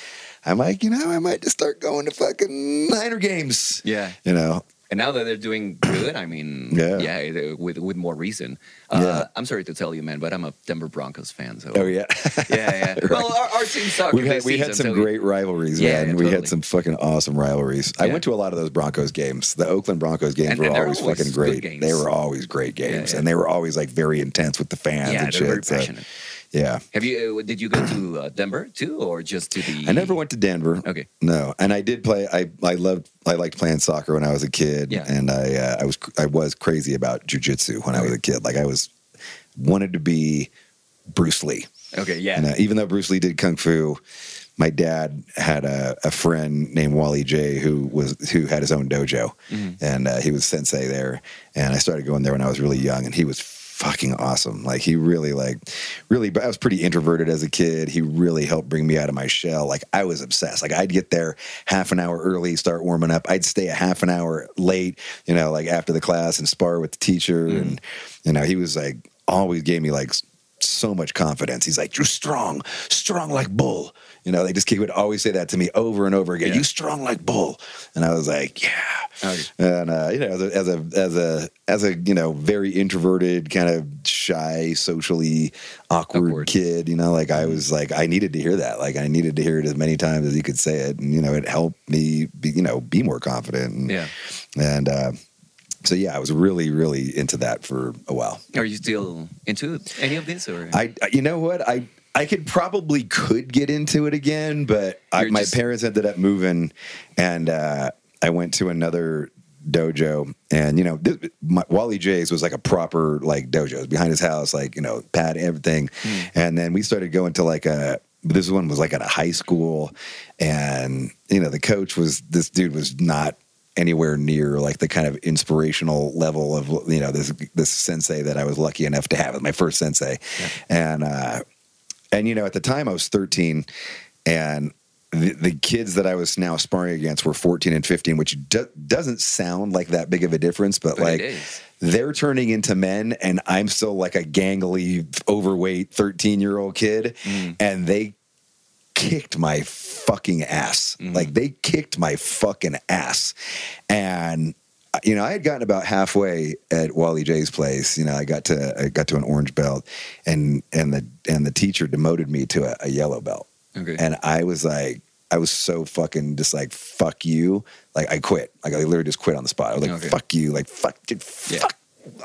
I'm like, you know, I might just start going to fucking Niner games. yeah? You know, And now that they're doing good, I mean, Yeah. yeah, with with more reason. Uh, Yeah. I'm sorry to tell you, man, but I'm a Denver Broncos fan. So oh yeah, yeah, yeah. Well, our, our team sucked. we had we had some so great rivalries, Yeah, man. We totally. had some fucking awesome rivalries. I went to a lot of those Broncos games. The Oakland Broncos games And- were and always, always fucking great. games. They were always great games, yeah. and they were always like very intense with the fans Yeah, and shit. so. Yeah, Have you? Uh, did you go to uh, Denver too, or just to the? I never went to Denver. Okay. No, and I did play. I I loved. I liked playing soccer when I was a kid. Yeah. and I uh, I was I was crazy about jujitsu when I was a kid. Like I was wanted to be Bruce Lee. Okay, yeah. And uh, even though Bruce Lee did kung fu, my dad had a, a friend named Wally J who was who had his own dojo, Mm-hmm. and uh, he was sensei there. And I started going there when I was really young, and he was fucking awesome. Like he really like really. I was pretty introverted as a kid. He really helped bring me out of my shell. Like I was obsessed. Like I'd get there half an hour early, start warming up. I'd stay a half an hour late, you know, like after the class and spar with the teacher. Mm. And you know, he was like always gave me like so much confidence. He's like, "You're strong, strong like bull." You know, they just he would always say that to me over and over again. Yeah. You strong like bull, and I was like, "Yeah." Okay. And uh, you know, as a, as a as a as a you know very introverted, kind of shy, socially awkward, Awkward. kid, you know, like I was like I needed to hear that. Like I needed to hear it as many times as he could say it, and you know, it helped me, be, you know, be more confident. And, Yeah. and uh, so yeah, I was really really into that for a while. Are you still into any of this, or I, you know what, I I could probably could get into it again, but I, my just- parents ended up moving, and uh, I went to another dojo, and you know, this, my, Wally J's was like a proper like dojo It was behind his house, like you know, pad everything, and then we started going to like a. This one was like at a high school, and you know, the coach was this dude was not anywhere near like the kind of inspirational level of you know this this sensei that I was lucky enough to have as my first sensei, and uh, and you know, at the time I was 13, and the, the kids that I was now sparring against were 14 and 15, which do, doesn't sound like that big of a difference, but, But like they're turning into men, and I'm still like a gangly, overweight 13 year old kid, Mm. and they kicked my fucking ass. Mm-hmm. Like they kicked my fucking ass. And uh, you know, I had gotten about halfway at Wally J's place. You know, I got to I got to an orange belt, and and the and the teacher demoted me to a, a yellow belt. Okay. And I was like, I was so fucking just like, fuck you. Like I quit. Like I literally just quit on the spot. I was like, Okay. fuck you. Like fuck, dude, Yeah. fuck.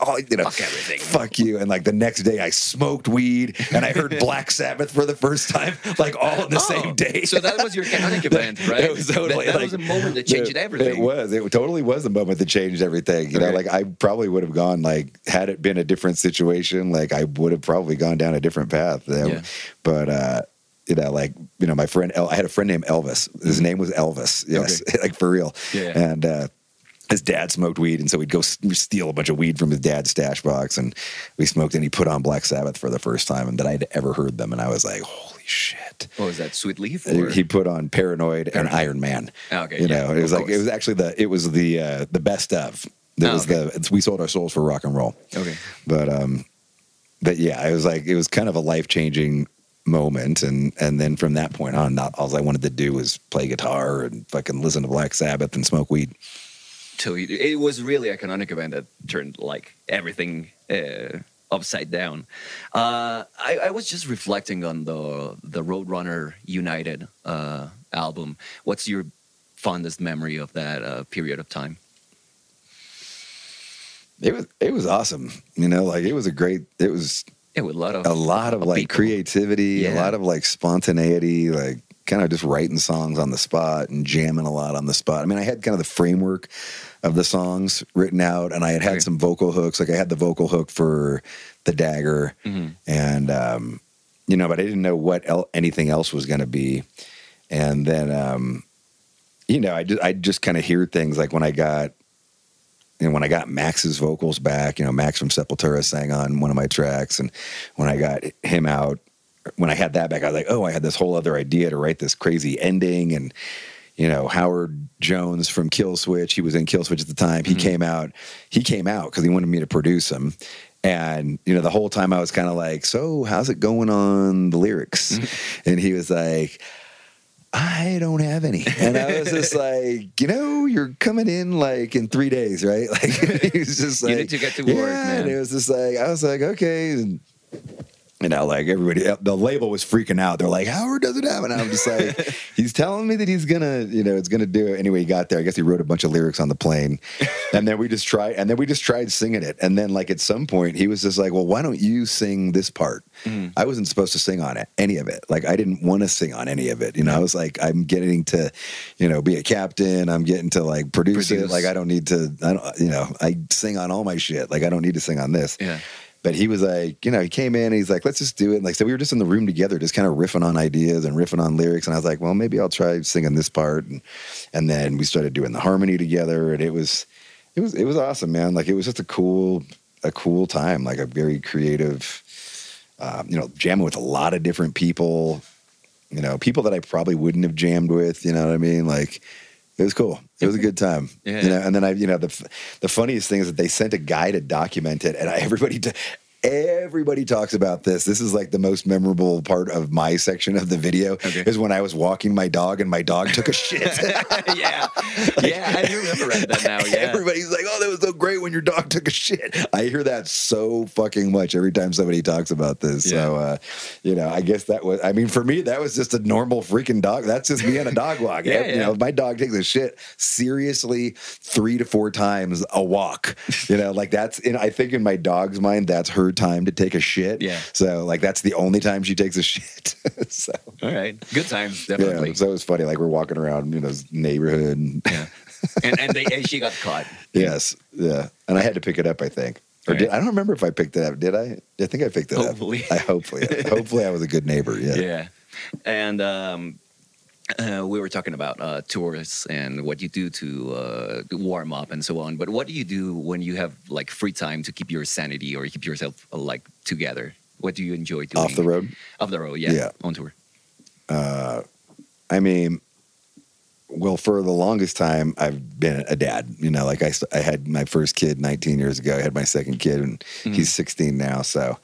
All, you know, Fuck everything. Fuck you. And like the next day, I smoked weed and I heard Black Sabbath for the first time, like all in the Oh, same day. So that was your event, right? It was totally that, that like- was a moment that changed it, everything. It was. It totally was a moment that changed everything. You know, like I probably would have gone like had it been a different situation, like I would have probably gone down a different path. Yeah. But uh you know, like you know, my friend, El- I had a friend named Elvis. His name was Elvis. Yes, like for real. Mm-hmm. Yeah. And uh, his dad smoked weed, and so we'd go s- steal a bunch of weed from his dad's stash box, and we smoked. And he put on Black Sabbath for the first time, and that I'd ever heard them, and I was like, "Holy shit!" What was that? Sweet Leaf? He- Or? He put on Paranoid, and Iron Man. Ah, okay, you yeah, know, it was like it was actually the it was the uh, the best of. It Ah, was okay. the we sold our souls for rock and roll. Okay. But um, but yeah, it was like it was kind of a life changing moment, and and then from that point on, not all I wanted to do was play guitar and fucking listen to Black Sabbath and smoke weed. It, it was really a canonic event that turned like everything uh, upside down. Uh, I, I was just reflecting on the the Roadrunner United uh, album. What's your fondest memory of that uh, period of time? It was it was awesome, you know, like it was a great. It was Yeah, with a lot of a lot of like people. creativity, a lot of like spontaneity, like kind of just writing songs on the spot and jamming a lot on the spot. I mean, I had kind of the framework of the songs written out, and I had had Okay. some vocal hooks. Like I had the vocal hook for the dagger, Mhm. and um, you know, but I didn't know what el- anything else was going to be. And then, um, you know, I just I just kind of hear things like when I got and when I got Max's vocals back, you know, Max from Sepultura sang on one of my tracks, and when I got him out, when I had that back, I was like, oh, I had this whole other idea to write this crazy ending, and you know, Howard Jones from Killswitch, he was in Killswitch at the time. He mm-hmm. came out, he came out because he wanted me to produce him. And you know, the whole time I was kind of like, "So, how's it going on the lyrics?" Mm-hmm. And he was like, I don't have any. And I was just like, you know, you're coming in like in three days, right? Like he was just You like need to get to work, yeah, And it was just like I was like, okay. And, you know, like everybody, uh, the label was freaking out. They're like, Howard doesn't have it. And I'm just like, he's telling me that he's gonna, you know, it's gonna do it. Anyway, he got there. I guess he wrote a bunch of lyrics on the plane, and then we just tried, and then we just tried singing it. And then, like at some point, he was just like, well, why don't you sing this part? Mm. I wasn't supposed to sing on it, any of it. Like I didn't want to sing on any of it. You know, I was like, I'm getting to, you know, be a captain. I'm getting to like produce, it. Like I don't need to. I don't, you know, I sing on all my shit. Like I don't need to sing on this. Yeah. But he was like, you know, he came in and he's like, let's just do it. And like, so we were just in the room together, just kind of riffing on ideas and riffing on lyrics. And I was like, well, maybe I'll try singing this part. And, and then we started doing the harmony together. And it was, it was, it was awesome, man. Like, it was just a cool, a cool time, like a very creative, um, you know, jamming with a lot of different people, you know, people that I probably wouldn't have jammed with, you know what I mean? Like, it was cool. It was a good time. Yeah. You know, and then I, you know, the the funniest thing is that they sent a guy to document it, and I, everybody, everybody talks about this. This is like the most memorable part of my section of the video Okay. is when I was walking my dog and my dog took a shit. yeah, yeah, I do remember that now. Yeah, Everybody's like, "Oh, that was so great when your dog took a shit." I hear that so fucking much every time somebody talks about this. So, uh, you know, I guess that was. I mean, for me, that was just a normal freaking dog. That's just me on a dog walk. Yeah, You yeah. know, my dog takes a shit seriously three to four times a walk. You know, like that's. In, I think in my dog's mind, that's her time to take a shit. Yeah. So, like, that's the only time she takes a shit. so. all right, good times, Yeah, definitely. so it was funny. Like we're walking around, you know, neighborhood. And, Yeah, and and, they, and she got caught. Yes, yeah, and I had to pick it up. I think, or Right. did, I don't remember if I picked it up. Did I? I think I picked it Hopefully. up. I hopefully, hopefully, I was a good neighbor. Yeah. Yeah, and um, uh, we were talking about uh, tours and what you do to uh, warm up and so on. But what do you do when you have like free time to keep your sanity or keep yourself uh, like together? What do you enjoy doing? Off the road? Off the road, yeah. Yeah. On tour. I mean, well, for the longest time, I've been a dad. You know, like I, I had my first kid 19 years ago. I had my second kid, and he's 16 now. So,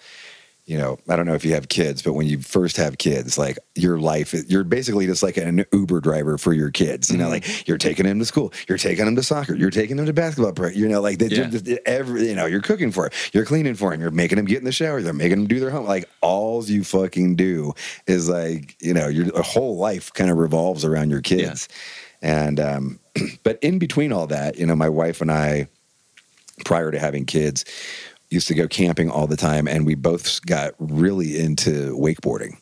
you know, I don't know if you have kids, but when you first have kids, like your life, you're basically just like an Uber driver for your kids. You know, like you're taking them to school, you're taking them to soccer, you're taking them to basketball. pra- You know, like they, Yeah. just, every, you know, you're cooking for it, you're cleaning for them, you're making them get in the shower, they're making them do their home. Like all you fucking do is like, you know, your whole life kind of revolves around your kids. And, um, but in between all that, you know, my wife and I, prior to having kids, used to go camping all the time, and we both got really into wakeboarding.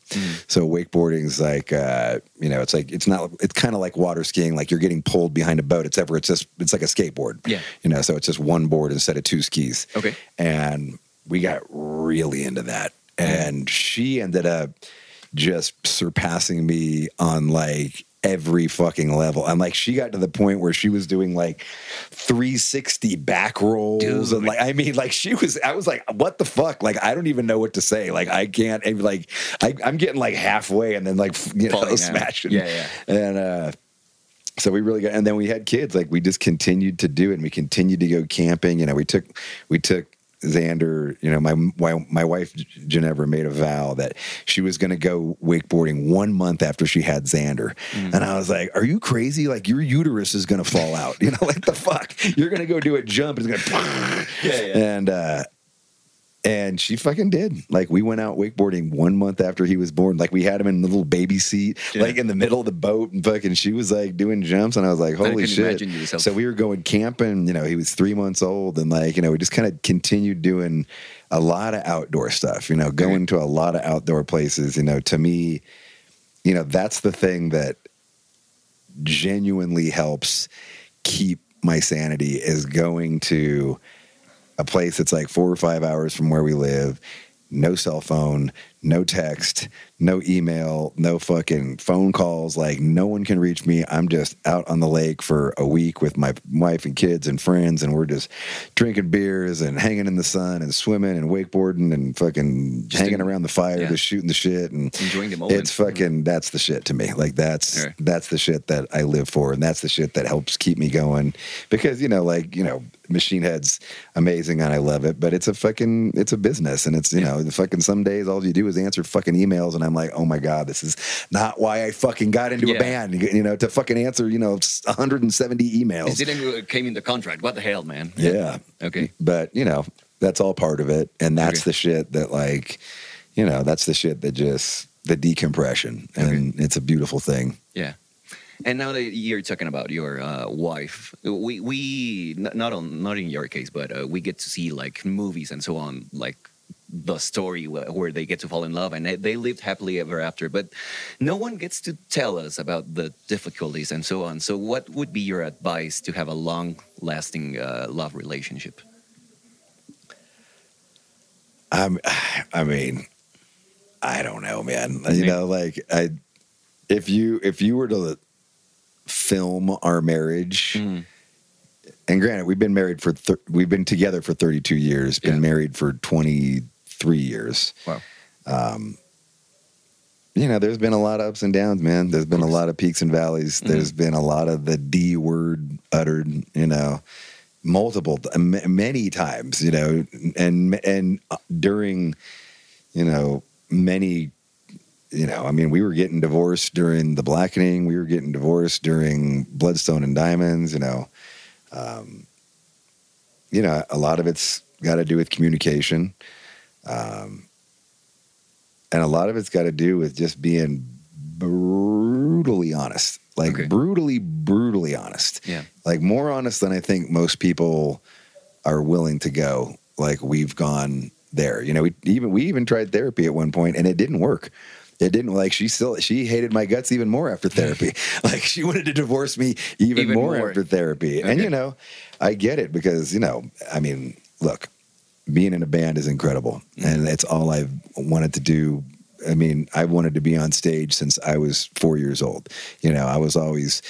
So wakeboarding's like, uh, you know, it's like it's not, it's kind of like water skiing. Like you're getting pulled behind a boat, It's ever it's just, it's like a skateboard. Yeah. you know, so it's just one board instead of two skis. Okay. and we got really into that, and she ended up just surpassing me on like every fucking level. And like she got to the point where she was doing like 360 back rolls. Dude. and like I mean like she was I was like what the fuck? Like I don't even know what to say. Like I can't and, like I, I'm getting like halfway and then like you know Falling smashing. Yeah, yeah. and uh so we really got and then we had kids. Like we just continued to do it. And we continued to go camping. You know we took we took Xander, you know, my my, my wife Ginevra made a vow that she was going to go wakeboarding one month after she had Xander, Mm. and I was like, "Are you crazy? Like your uterus is going to fall out? You know, like the fuck? You're going to go do a jump? It's going to Yeah, yeah. and uh, and she fucking did. Like we went out wakeboarding one month after he was born. Like we had him in the little baby seat, Yeah. like in the middle of the boat, and fucking she was like doing jumps, and I was like, holy shit! So we were going camping. You know, he was three months old, and like you know, we just kind of continued doing a lot of outdoor stuff. You know, going to a lot of outdoor places. You know, to me, you know, that's the thing that genuinely helps keep my sanity is going to a place that's like four or five hours from where we live, no cell phone, no text, no email, no fucking phone calls. Like no one can reach me. I'm just out on the lake for a week with my wife and kids and friends, and we're just drinking beers and hanging in the sun and swimming and wakeboarding and fucking Just hanging around the fire, yeah. just shooting the shit and Enjoying the moment. It's fucking that's the shit to me. Like that's Yeah. that's the shit that I live for, and that's the shit that helps keep me going. Because you know, like you know, Machine Head's amazing and I love it, but it's a fucking it's a business, and it's you know, the fucking some days all you do is answer fucking emails, and I'm like, oh my god, this is not why I fucking got into Yeah. a band. You know, to fucking answer you know 170 emails. It didn't uh, came in the contract. What the hell, man? Yeah. Okay. But, you know, that's all part of it. And that's Okay. the shit that, like, you know, that's the shit that just, the decompression. And it's a beautiful thing. Yeah. And now that you're talking about your uh, wife, we we not on not in your case, but uh, we get to see like movies and so on, like the story where, where they get to fall in love and they, lived happily ever after. But no one gets to tell us about the difficulties and so on. So, what would be your advice to have a long-lasting uh, love relationship? I'm, I mean, I don't know, man. You know, like, I, if you, if you were to film our marriage, Mm. and granted, we've been married for, thir- we've been together for 32 years, been Yeah. married for 23 years. Wow. you know, there's been a lot of ups and downs, man. There's been a lot of peaks and valleys. There's been a lot of the D word uttered, you know, multiple, many times, you know, and and uh, during, you know, many, you know, I mean, we were getting divorced during the blackening. We were getting divorced during Bloodstone and Diamonds. You know, um, you know, a lot of it's got to do with communication. Um, and a lot of it's got to do with just being brutally honest like Okay. brutally brutally honest Yeah. like more honest than i think most people are willing to go like we've gone there you know we even we even tried therapy at one point and it didn't work it didn't like she still she hated my guts even more after therapy like she wanted to divorce me even, Even more, more. after therapy and you know i get it because you know i mean look being in a band is incredible mm-hmm. and it's all I've wanted to do. I mean, I wanted to be on stage since I was four years old. You know, I was always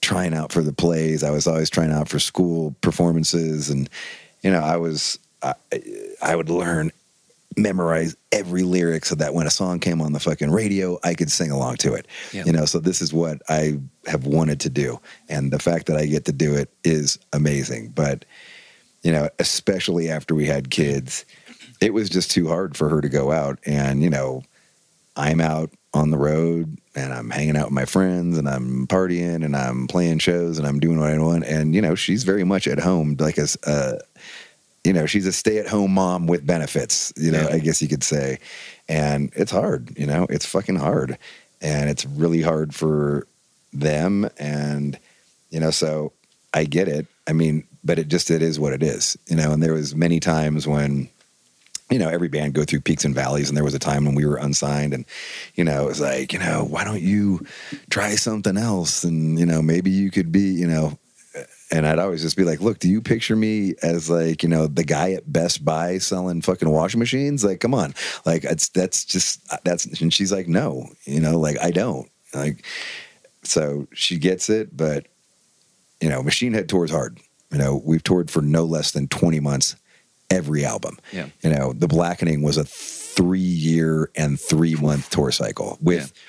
trying out for the plays. I was always trying out for school performances. And, you know, I was, I, I would learn memorize every lyric so that when a song came on the fucking radio, I could sing along to it. Yeah. You know, so this is what I have wanted to do. And the fact that I get to do it is amazing. But, you know, especially after we had kids, it was just too hard for her to go out. And, you know, I'm out on the road and I'm hanging out with my friends and I'm partying and I'm playing shows and I'm doing what I want. And, you know, she's very much at home, like a, uh, you know, she's a stay at home mom with benefits, you know, Yeah. I guess you could say. And it's hard, you know, it's fucking hard. And it's really hard for them. And, you know, so I get it. I mean, but it just, it is what it is, you know, and there was many times when, you know, every band go through peaks and valleys. And there was a time when we were unsigned and, you know, it was like, you know, why don't you try something else? And, you know, maybe you could be, you know, and I'd always just be like, look, do you picture me as like, you know, the guy at Best Buy selling fucking washing machines? Like, come on. Like, it's, that's just, that's, and she's like, no, you know, like, I don't. Like, so she gets it, but, you know, Machine Head tours hard. You know, we've toured for no less than 20 months every album. Yeah. You know, The Blackening was a three year and three month tour cycle with Yeah.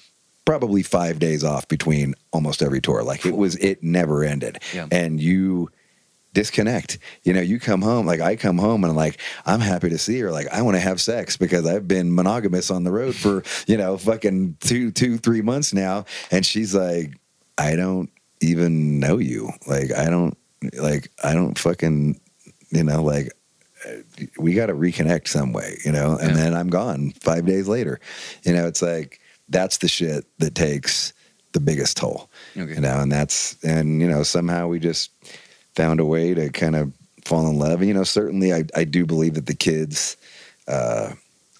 probably five days off between almost every tour. Like it was, it never ended. Yeah. And you disconnect. You know, you come home, like I come home and I'm like, I'm happy to see her. Like, I want to have sex because I've been monogamous on the road for, you know, fucking two, two, three months now. And she's like, I don't even know you. Like, I don't, like, I don't fucking, you know, like, we got to reconnect some way, you know, and Yeah. then I'm gone five days later. You know, it's like, that's the shit that takes the biggest toll, Okay. you know, and that's, and, you know, somehow we just found a way to kind of fall in love. And, you know, certainly I, I do believe that the kids, uh,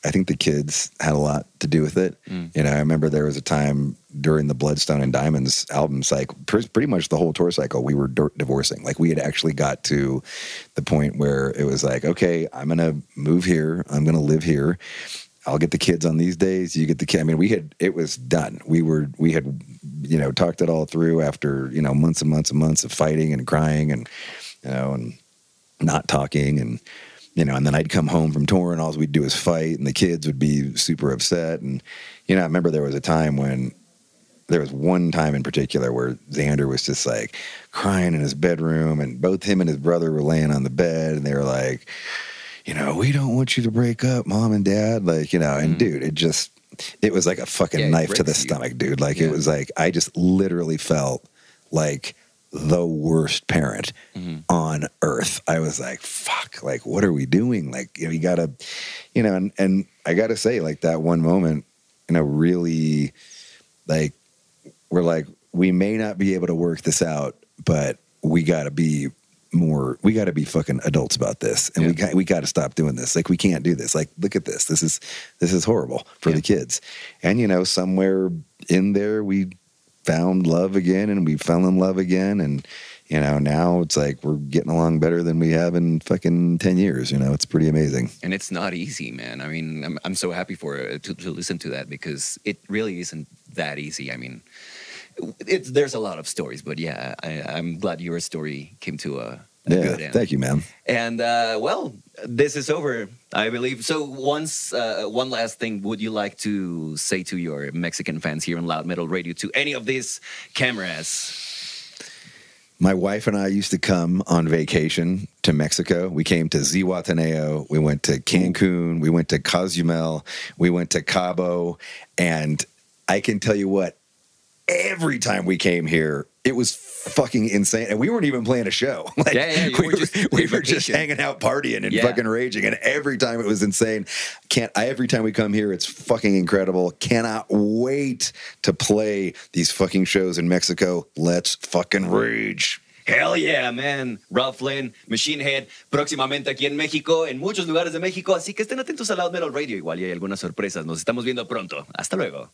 I think the kids had a lot to do with it. Mm. You know, I remember there was a time during the Bloodstone and Diamonds album cycle, pr- pretty much the whole tour cycle, we were divorcing. Like we had actually got to the point where it was like, okay, I'm going to move here. I'm going to live here. I'll get the kids on these days. You get the kid. I mean, we had, it was done. We were, we had, you know, talked it all through after, you know, months and months and months of fighting and crying and, you know, and not talking and, you know, and then I'd come home from touring, all we'd do is fight, and the kids would be super upset. And, you know, I remember there was a time when there was one time in particular where Xander was just like crying in his bedroom, and both him and his brother were laying on the bed, and they were like, you know, we don't want you to break up, mom and dad. Like, you know, and mm-hmm. dude, it just, it was like a fucking Yeah, knife to the you. stomach, dude. Like, Yeah. it was like, I just literally felt like the worst parent Mm-hmm. on earth. I was like, fuck, like, what are we doing? Like, you know, you gotta, you know, and, and I gotta say, like, that one moment, you know, really, like, we're like, we may not be able to work this out, but we gotta be more, we gotta be fucking adults about this. And we got, we gotta stop doing this. Like, we can't do this. Like, look at this. This is, this is horrible for Yeah. the kids. And, you know, somewhere in there, we found love again and we fell in love again. And, you know, now it's like we're getting along better than we have in fucking 10 years. You know, it's pretty amazing. and it's not easy, man. I mean, I'm, I'm so happy for uh, to, to listen to that because it really isn't that easy. I mean, it's there's a lot of stories, but yeah, I, I'm glad your story came to a Yeah. good. Thank you, man. And uh, well, this is over, I believe. So, once uh, one last thing, would you like to say to your Mexican fans here on Loud Metal Radio to any of these cameras? My wife and I used to come on vacation to Mexico. We came to Zihuatanejo. We went to Cancun. We went to Cozumel. We went to Cabo. And I can tell you what, every time we came here, it was fucking insane. And we weren't even playing a show. Like, Yeah, yeah, we were were, just we were just hanging out, partying, and Yeah. fucking raging. And every time it was insane. Can't I? Every time we come here, it's fucking incredible. Cannot wait to play these fucking shows in Mexico. Let's fucking rage. Hell yeah, man. Robb Flynn, Machine Head, próximamente aquí en México, en muchos lugares de México. Así que estén atentos a Loud Metal Radio. Igual y hay algunas sorpresas. Nos estamos viendo pronto. Hasta luego.